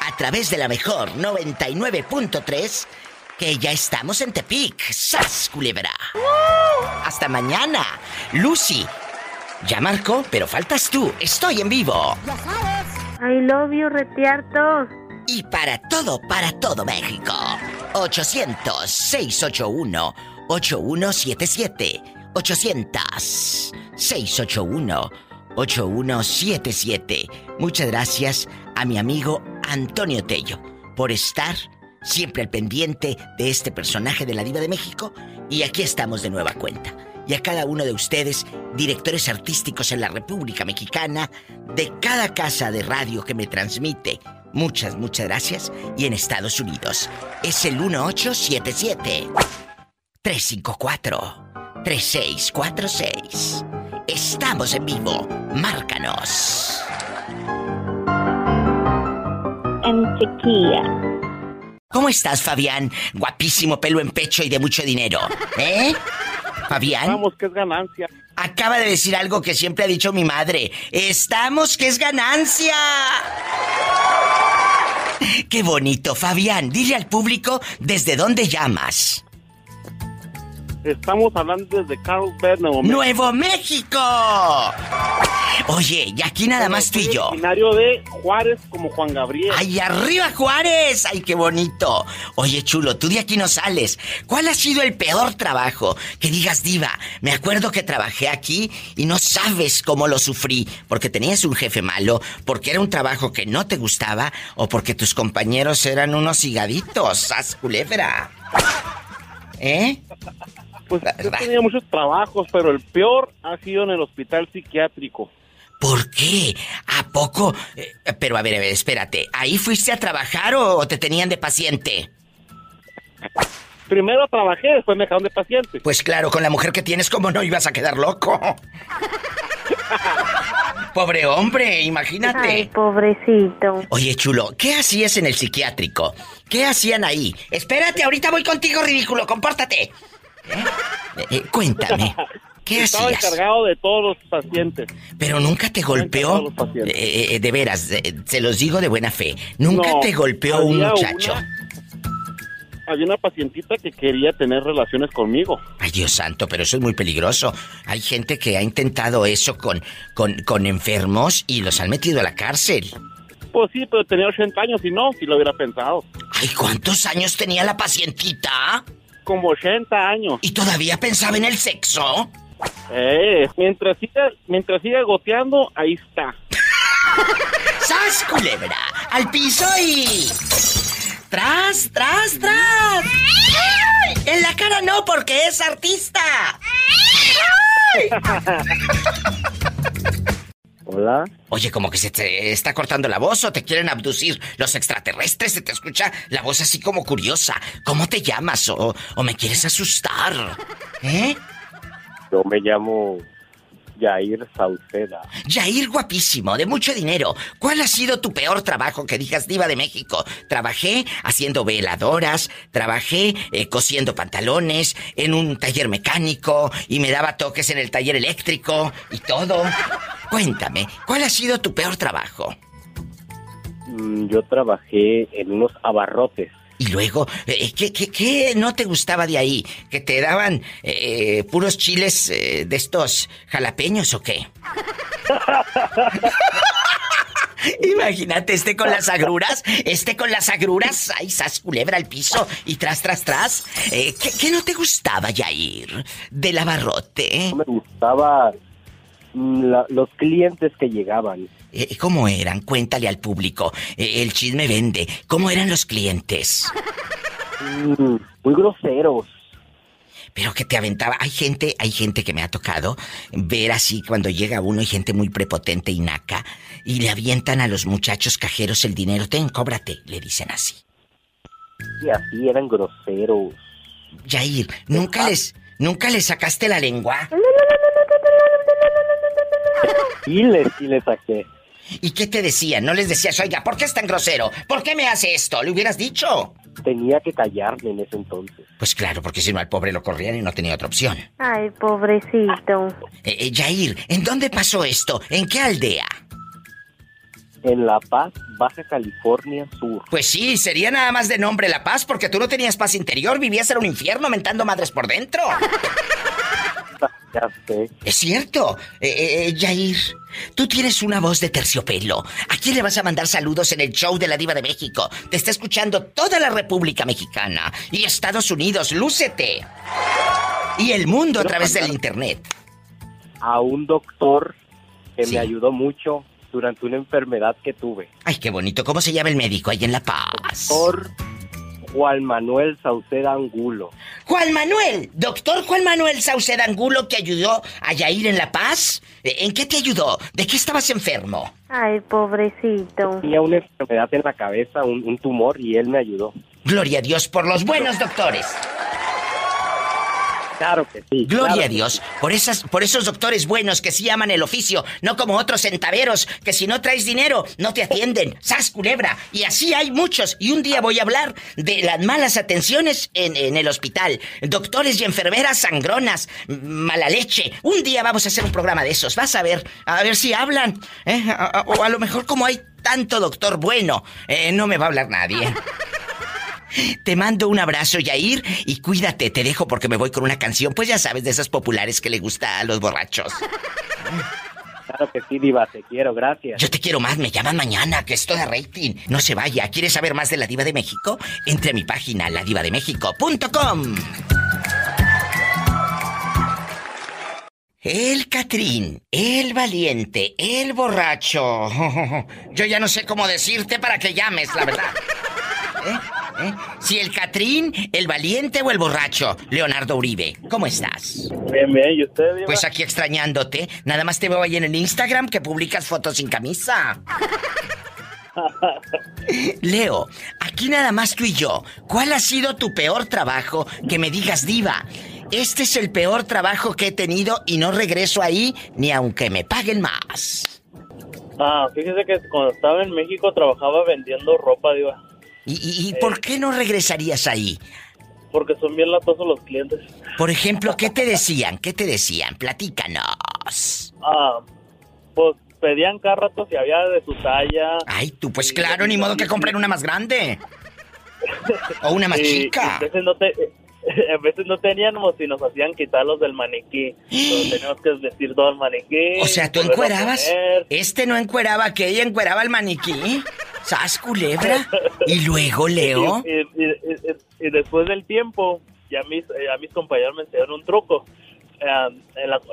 a través de la mejor 99.3 que ya estamos en Tepic. ¡Sas, culebra! Hasta mañana. Lucy. Ya marco, pero faltas tú. Estoy en vivo. I love you, retiartos. Y para todo, para todo México. 800-681-8177. 800-681-8177. Muchas gracias a mi amigo Antonio Tello por estar siempre al pendiente de este personaje de la Diva de México. Y aquí estamos de nueva cuenta. Y a cada uno de ustedes, directores artísticos en la República Mexicana, de cada casa de radio que me transmite, muchas, muchas gracias. Y en Estados Unidos es el 1877 354 3646. Estamos en vivo. Márcanos. En chiquilla. ¿Cómo estás, Fabián? Guapísimo pelo en pecho y de mucho dinero. ¿Eh? Fabián. Vamos, que es ganancia. Acaba de decir algo que siempre ha dicho mi madre. Estamos, que es ganancia. Qué bonito, Fabián. Dile al público desde dónde llamas. Estamos hablando desde Carlsbad, Nuevo México. ¡Nuevo México! Oye, y aquí nada más tú y yo. Originario de Juárez como Juan Gabriel. ¡Ay, arriba Juárez! ¡Ay, qué bonito! Oye, chulo, tú de aquí no sales. ¿Cuál ha sido el peor trabajo? Que digas, diva, me acuerdo que trabajé aquí y no sabes cómo lo sufrí. Porque tenías un jefe malo, porque era un trabajo que no te gustaba o porque tus compañeros eran unos higaditos. ¡Haz culebra! ¿Eh? Pues yo tenía muchos trabajos, pero el peor ha sido en el hospital psiquiátrico. ¿Por qué? ¿A poco? Eh, pero a ver, a ver, espérate. ¿Ahí fuiste a trabajar o te tenían de paciente? Primero trabajé, después me dejaron de paciente. Pues claro, con la mujer que tienes, ¿cómo no ibas a quedar loco? Pobre hombre, imagínate. Ay, pobrecito. Oye, chulo, ¿qué hacías en el psiquiátrico? ¿Qué hacían ahí? Espérate, ahorita voy contigo, ridículo, compórtate. ¿Eh? Eh, cuéntame, ¿qué Estaba hacías? encargado de todos los pacientes. Pero nunca te golpeó. Eh, eh, de veras, eh, se los digo de buena fe. Nunca No, te golpeó un muchacho. Había una pacientita que quería tener relaciones conmigo. Ay, Dios santo, pero eso es muy peligroso. Hay gente que ha intentado eso con, con, con enfermos y los han metido a la cárcel. Pues sí, pero tenía 80 años y no, si lo hubiera pensado. Ay, ¿cuántos años tenía la pacientita? Como 80 años. ¿Y todavía pensaba en el sexo? Eh, mientras siga, mientras siga goteando, ahí está. ¡Sas, culebra! ¡Al piso y... ¡Tras, tras, tras! ¡Ay! En la cara no, porque es artista. ¡Ay! Hola. Oye, como que se te está cortando la voz o te quieren abducir los extraterrestres. Se te escucha la voz así como curiosa. ¿Cómo te llamas o, o me quieres asustar? ¿Eh? Yo me llamo Jair Sauceda. Jair guapísimo, de mucho dinero. ¿Cuál ha sido tu peor trabajo que digas diva de México? Trabajé haciendo veladoras, trabajé eh, cosiendo pantalones, en un taller mecánico y me daba toques en el taller eléctrico y todo. Cuéntame, ¿cuál ha sido tu peor trabajo? Mm, Yo trabajé en unos abarrotes. Y luego, eh, ¿qué, qué, qué no te gustaba de ahí? ¿Que te daban eh, puros chiles eh, de estos jalapeños o qué? Imagínate, este con las agruras, este con las agruras, ay, sas culebra al piso y tras, tras, tras. Eh, ¿qué, qué no te gustaba, Yair, del abarrote? No me gustaba la- los clientes que llegaban. Eh, ¿Cómo eran? Cuéntale al público. Eh, el chisme vende. ¿Cómo eran los clientes? Mm, muy groseros. Pero que te aventaba. Hay gente, hay gente que me ha tocado ver así cuando llega uno y gente muy prepotente y naca y le avientan a los muchachos cajeros el dinero. Ten, cóbrate, le dicen así. Y así eran groseros. Jair, ¿nunca les, nunca les sacaste la lengua? Y le, sí le saqué. ¿Y qué te decían? No les decías, oiga, ¿por qué es tan grosero? ¿Por qué me hace esto? ¿Le hubieras dicho? Tenía que callarme en ese entonces. Pues claro, porque si no al pobre lo corrían y no tenía otra opción. Ay, pobrecito. Eh, eh, Jair, ¿en dónde pasó esto? ¿En qué aldea? En La Paz, Baja California Sur. Pues sí, sería nada más de nombre La Paz, porque tú no tenías paz interior, vivías en un infierno mentando madres por dentro. Ya sé. Es cierto. Eh, eh, eh, Jair, tú tienes una voz de terciopelo. ¿A quién le vas a mandar saludos en el show de la Diva de México? Te está escuchando toda la República Mexicana y Estados Unidos. ¡Lúcete! Y el mundo a través del internet. A un doctor que Sí. me ayudó mucho durante una enfermedad que tuve. Ay, qué bonito. ¿Cómo se llama el médico ahí en La Paz? Doctor Juan Manuel Sauceda Angulo. Juan Manuel, doctor Juan Manuel Sauceda Angulo que ayudó a Yair en La Paz. Eh, ¿En qué te ayudó? ¿De qué estabas enfermo? Ay, pobrecito. Tenía una enfermedad en la cabeza, un, un tumor, y él me ayudó. Gloria a Dios por los buenos doctores. Claro que sí. Gloria claro a Dios por esas, por esos doctores buenos que sí aman el oficio, no como otros centaveros que si no traes dinero no te atienden. ¡Sas culebra! Y así hay muchos. Y un día voy a hablar de las malas atenciones en, en el hospital. Doctores y enfermeras sangronas, mala leche. Un día vamos a hacer un programa de esos. Vas a ver, a ver si hablan. ¿eh? A- a- o a lo mejor como hay tanto doctor bueno, eh, no me va a hablar nadie. Te mando un abrazo, Yair, y cuídate, te dejo porque me voy con una canción, pues ya sabes, de esas populares que le gusta a los borrachos. Claro que sí, Diva, te quiero, gracias. Yo te quiero más, me llaman mañana, que esto de rating. No se vaya, ¿quieres saber más de la Diva de México? Entre a mi página, ladivademéxico.com. El Catrín, el valiente, el borracho. Yo ya no sé cómo decirte para que llames, la verdad. ¿Eh? ¿Eh? Si el Catrín, el valiente o el borracho. Leonardo Uribe, ¿cómo estás? Bien, bien, ¿y usted, Diva? Pues aquí extrañándote. Nada más te veo ahí en el Instagram que publicas fotos sin camisa. Leo, aquí nada más tú y yo. ¿Cuál ha sido tu peor trabajo que me digas, diva? Este es el peor trabajo que he tenido y no regreso ahí ni aunque me paguen más. Ah, fíjese que cuando estaba en México trabajaba vendiendo ropa, Diva. ¿Y, y- y por qué no regresarías ahí? Porque son bien latosos los clientes. Por ejemplo, ¿qué te decían? ¿Qué te decían? Platícanos. Ah, pues pedían cada rato si había de su talla. Ay, tú, pues claro, ni modo que compren una más grande. O una más Y- y chica. veces no te... A veces no teníamos y nos hacían quitarlos del maniquí. Entonces teníamos que vestir todo el maniquí. O sea, ¿tú encuerabas? Este no encueraba que ella encueraba el maniquí. ¿Sas culebra? Y luego, Leo. Y, y- y- y- y después del tiempo, ya mis, eh, a mis compañeros me enseñaron un truco.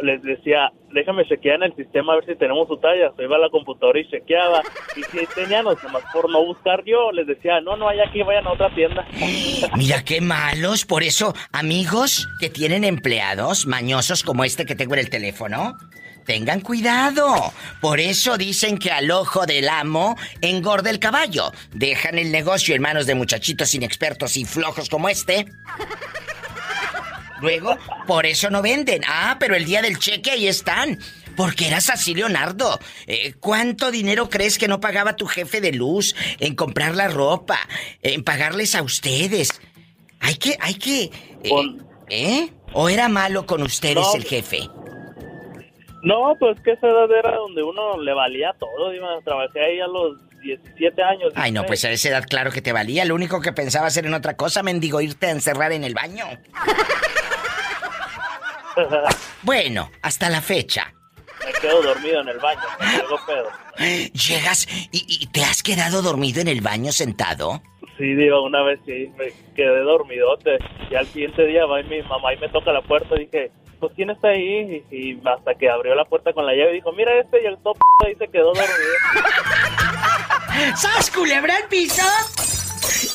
Les decía, déjame chequear en el sistema a ver si tenemos su talla. Se iba a la computadora y chequeaba. Y si tenían, los demás por no buscar yo, les decía, no, no hay aquí, vayan a otra tienda. Mira qué malos. Por eso, amigos que tienen empleados mañosos como este que tengo en el teléfono, Tengan cuidado. Por eso dicen que al ojo del amo engorda el caballo. Dejan el negocio en manos de muchachitos inexpertos y flojos como este. Luego, por eso no venden. Ah, pero el día del cheque ahí están. Porque eras así, Leonardo. Eh, ¿Cuánto dinero crees que no pagaba tu jefe de luz en comprar la ropa, en pagarles a ustedes? Hay que, hay que. eh, ¿Eh? ¿O era malo con ustedes No. el jefe? No, pues que esa edad era donde uno le valía todo. Dime, trabajé ahí a los 17 años. Ay, no, pues a esa edad claro que te valía. Lo único que pensaba hacer en otra cosa, mendigo, irte a encerrar en el baño. Bueno, hasta la fecha. Me quedo dormido en el baño, me pedo. Llegas y, y te has quedado dormido en el baño sentado. Sí, digo, una vez sí, me quedé dormidote. Y al siguiente día va y mi mamá y me toca la puerta y dije, pues ¿quién está ahí? Y, y hasta que abrió la puerta con la llave dijo, mira este y el top ahí se quedó dormido. ¡Sas, culebra al piso!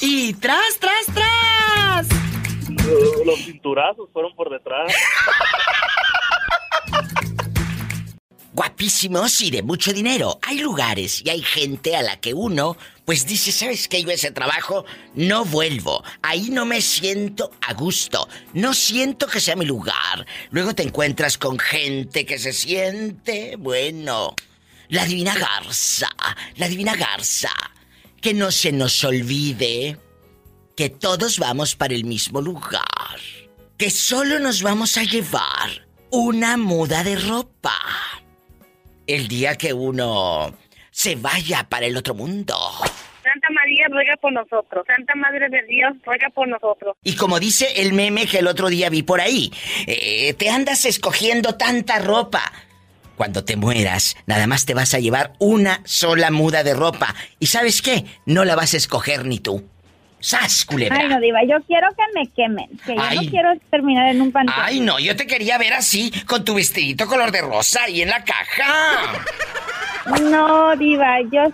Y tras, tras, tras. Los cinturazos fueron por detrás. Guapísimos y de mucho dinero. Hay lugares y hay gente a la que uno, pues dice, ¿sabes qué? Yo ese trabajo no vuelvo. Ahí no me siento a gusto. No siento que sea mi lugar. Luego te encuentras con gente que se siente, bueno, la divina garza, la divina garza. Que no se nos olvide que todos vamos para el mismo lugar. Que solo nos vamos a llevar una muda de ropa. El día que uno se vaya para el otro mundo. Santa María ruega por nosotros. Santa Madre de Dios ruega por nosotros. Y como dice el meme que el otro día vi por ahí, eh, te andas escogiendo tanta ropa. Cuando te mueras, nada más te vas a llevar una sola muda de ropa. ¿Y sabes qué? No la vas a escoger ni tú. ¡Sas, culebra! Ay, no, Diva, yo quiero que me quemen. Que yo no quiero terminar en un panteón. Ay, no, yo te quería ver así, con tu vestidito color de rosa ahí en la caja. No, Diva, yo,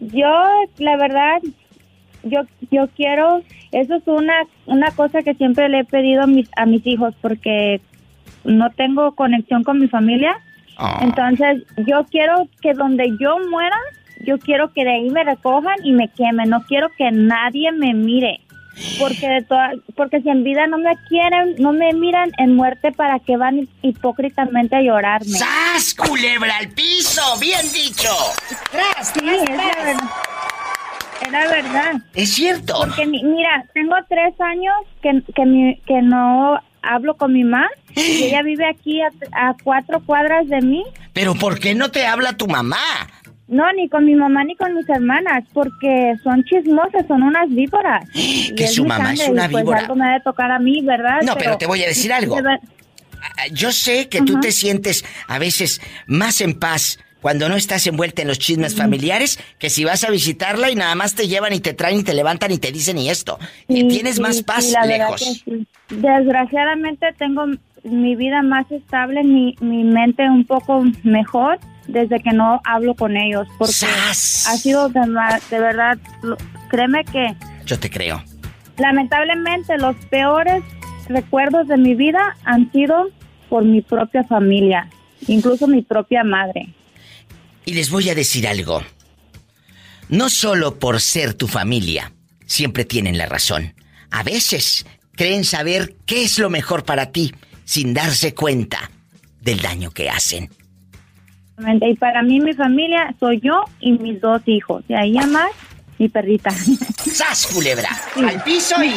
yo, la verdad, yo, yo quiero, eso es una, una cosa que siempre le he pedido a mis, a mis hijos porque no tengo conexión con mi familia. Ah. Entonces, yo quiero que donde yo muera, yo quiero que de ahí me recojan y me quemen. No quiero que nadie me mire. Porque de toda, porque si en vida no me quieren, no me miran en muerte, ¿para que van hipócritamente a llorarme? ¡Sas, culebra al piso! ¡Bien dicho! ¡Tras, Sí, es la verdad. Es la verdad. Es cierto. Porque mi- mira, tengo tres años que, que, mi- que no hablo con mi mamá y ella vive aquí a, a cuatro cuadras de mí. Pero ¿por qué no te habla tu mamá? No, ni con mi mamá ni con mis hermanas, porque son chismosas, son unas víboras. Que su mamá es una pues víbora. algo me ha de tocar a mí, ¿verdad? No, pero te voy a decir algo. ver- Ah, Yo sé que tú te sientes a veces más en paz cuando no estás envuelta en los chismes familiares que si vas a visitarla y nada más te llevan y te traen y te levantan y te dicen y esto. Y Sí, Tienes sí, más paz la lejos. que. Desgraciadamente tengo mi vida más estable, mi, mi mente un poco mejor desde que no hablo con ellos, porque ha sido de, de verdad, créeme que Yo te creo. lamentablemente los peores recuerdos de mi vida han sido por mi propia familia, incluso mi propia madre. Y les voy a decir algo. No solo por ser tu familia, siempre tienen la razón. A veces creen saber qué es lo mejor para ti sin darse cuenta del daño que hacen. Y para mí mi familia soy yo y mis dos hijos, y ahí más mi perrita. ¡Sas, culebra! Al piso y...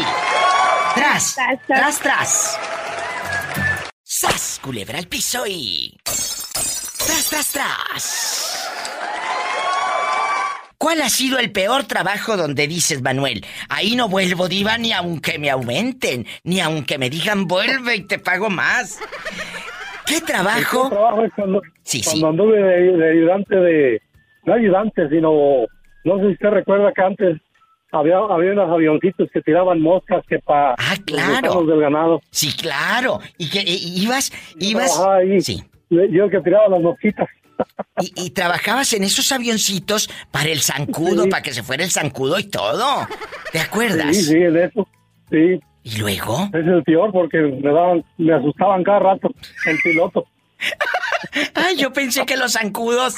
¡Tras! ¡Tras, tras! ¡Sas, culebra al piso y... ¡Tras, tras, tras! ¿Cuál ha sido el peor trabajo donde dices, Manuel? Ahí no vuelvo, diva, ni aunque me aumenten, ni aunque me digan vuelve y te pago más. ¿Qué trabajo? Es cuando, Sí, cuando anduve de, de ayudante de... No ayudante, sino... No sé si usted recuerda que antes había, había unos avioncitos que tiraban moscas que para Ah, claro. del ganado. Sí, claro. ¿Y que y- ibas, ibas? Ahí. Sí. Yo que tiraba las mosquitas. Y, y trabajabas en esos avioncitos para el zancudo, Sí. para que se fuera el zancudo y todo. ¿Te acuerdas? Sí, sí, de eso. Sí. ¿Y luego? Es el peor porque me daban, me asustaban cada rato el piloto. Ay, yo pensé que los zancudos.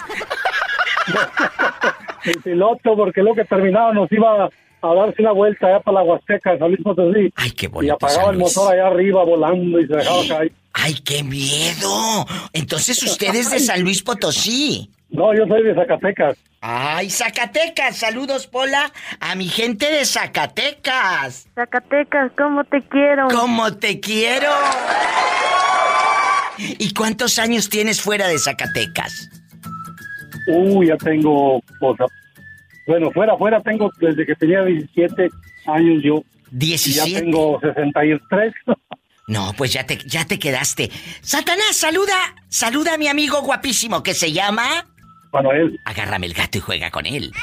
el piloto, porque lo que terminaba nos iba a darse una vuelta allá para la Huasteca, San Luis Potosí. Ay, qué Y bonito. apagaba San el motor allá arriba volando y se dejaba caer. Ay, qué miedo. Entonces usted es de San Luis Potosí. No, yo soy de Zacatecas. Ay, Zacatecas. Saludos, Pola, a mi gente de Zacatecas. Zacatecas, ¿cómo te quiero? ¿Cómo te quiero? ¿Y cuántos años tienes fuera de Zacatecas? Uy, ya tengo, pues, bueno, fuera, fuera tengo desde que tenía 17 años yo. Y 17. ya tengo 63. No, pues ya te, ya te quedaste. Satanás, saluda, saluda a mi amigo guapísimo que se llama... Manuel. Agárrame el gato y juega con él.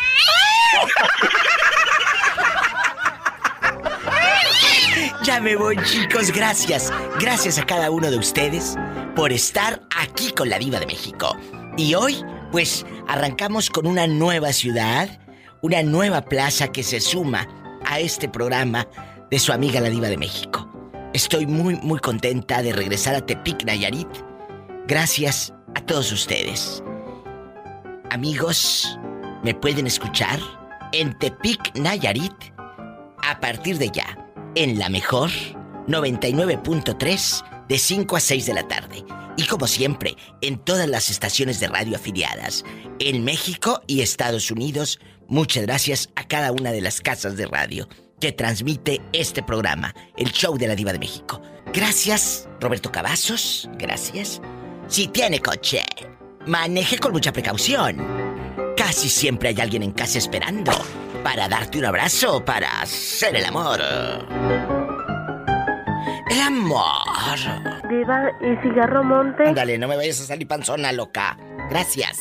Ya me voy, chicos. Gracias. Gracias a cada uno de ustedes por estar aquí con la Diva de México. Y hoy, pues, arrancamos con una nueva ciudad, una nueva plaza que se suma a este programa de su amiga la Diva de México. Estoy muy, muy contenta de regresar a Tepic, Nayarit. Gracias a todos ustedes. Amigos, me pueden escuchar en Tepic, Nayarit a partir de ya, en la mejor 99.3 de 5 a 6 de la tarde. Y como siempre, en todas las estaciones de radio afiliadas, en México y Estados Unidos, muchas gracias a cada una de las casas de radio que transmite este programa, el show de la diva de México. Gracias, Roberto Cavazos, gracias. Si tiene coche, maneje con mucha precaución. Casi siempre hay alguien en casa esperando para darte un abrazo, para hacer el amor. El amor. Diva, ¿y cigarro monte? Ándale, no me vayas a salir panzona, loca. Gracias.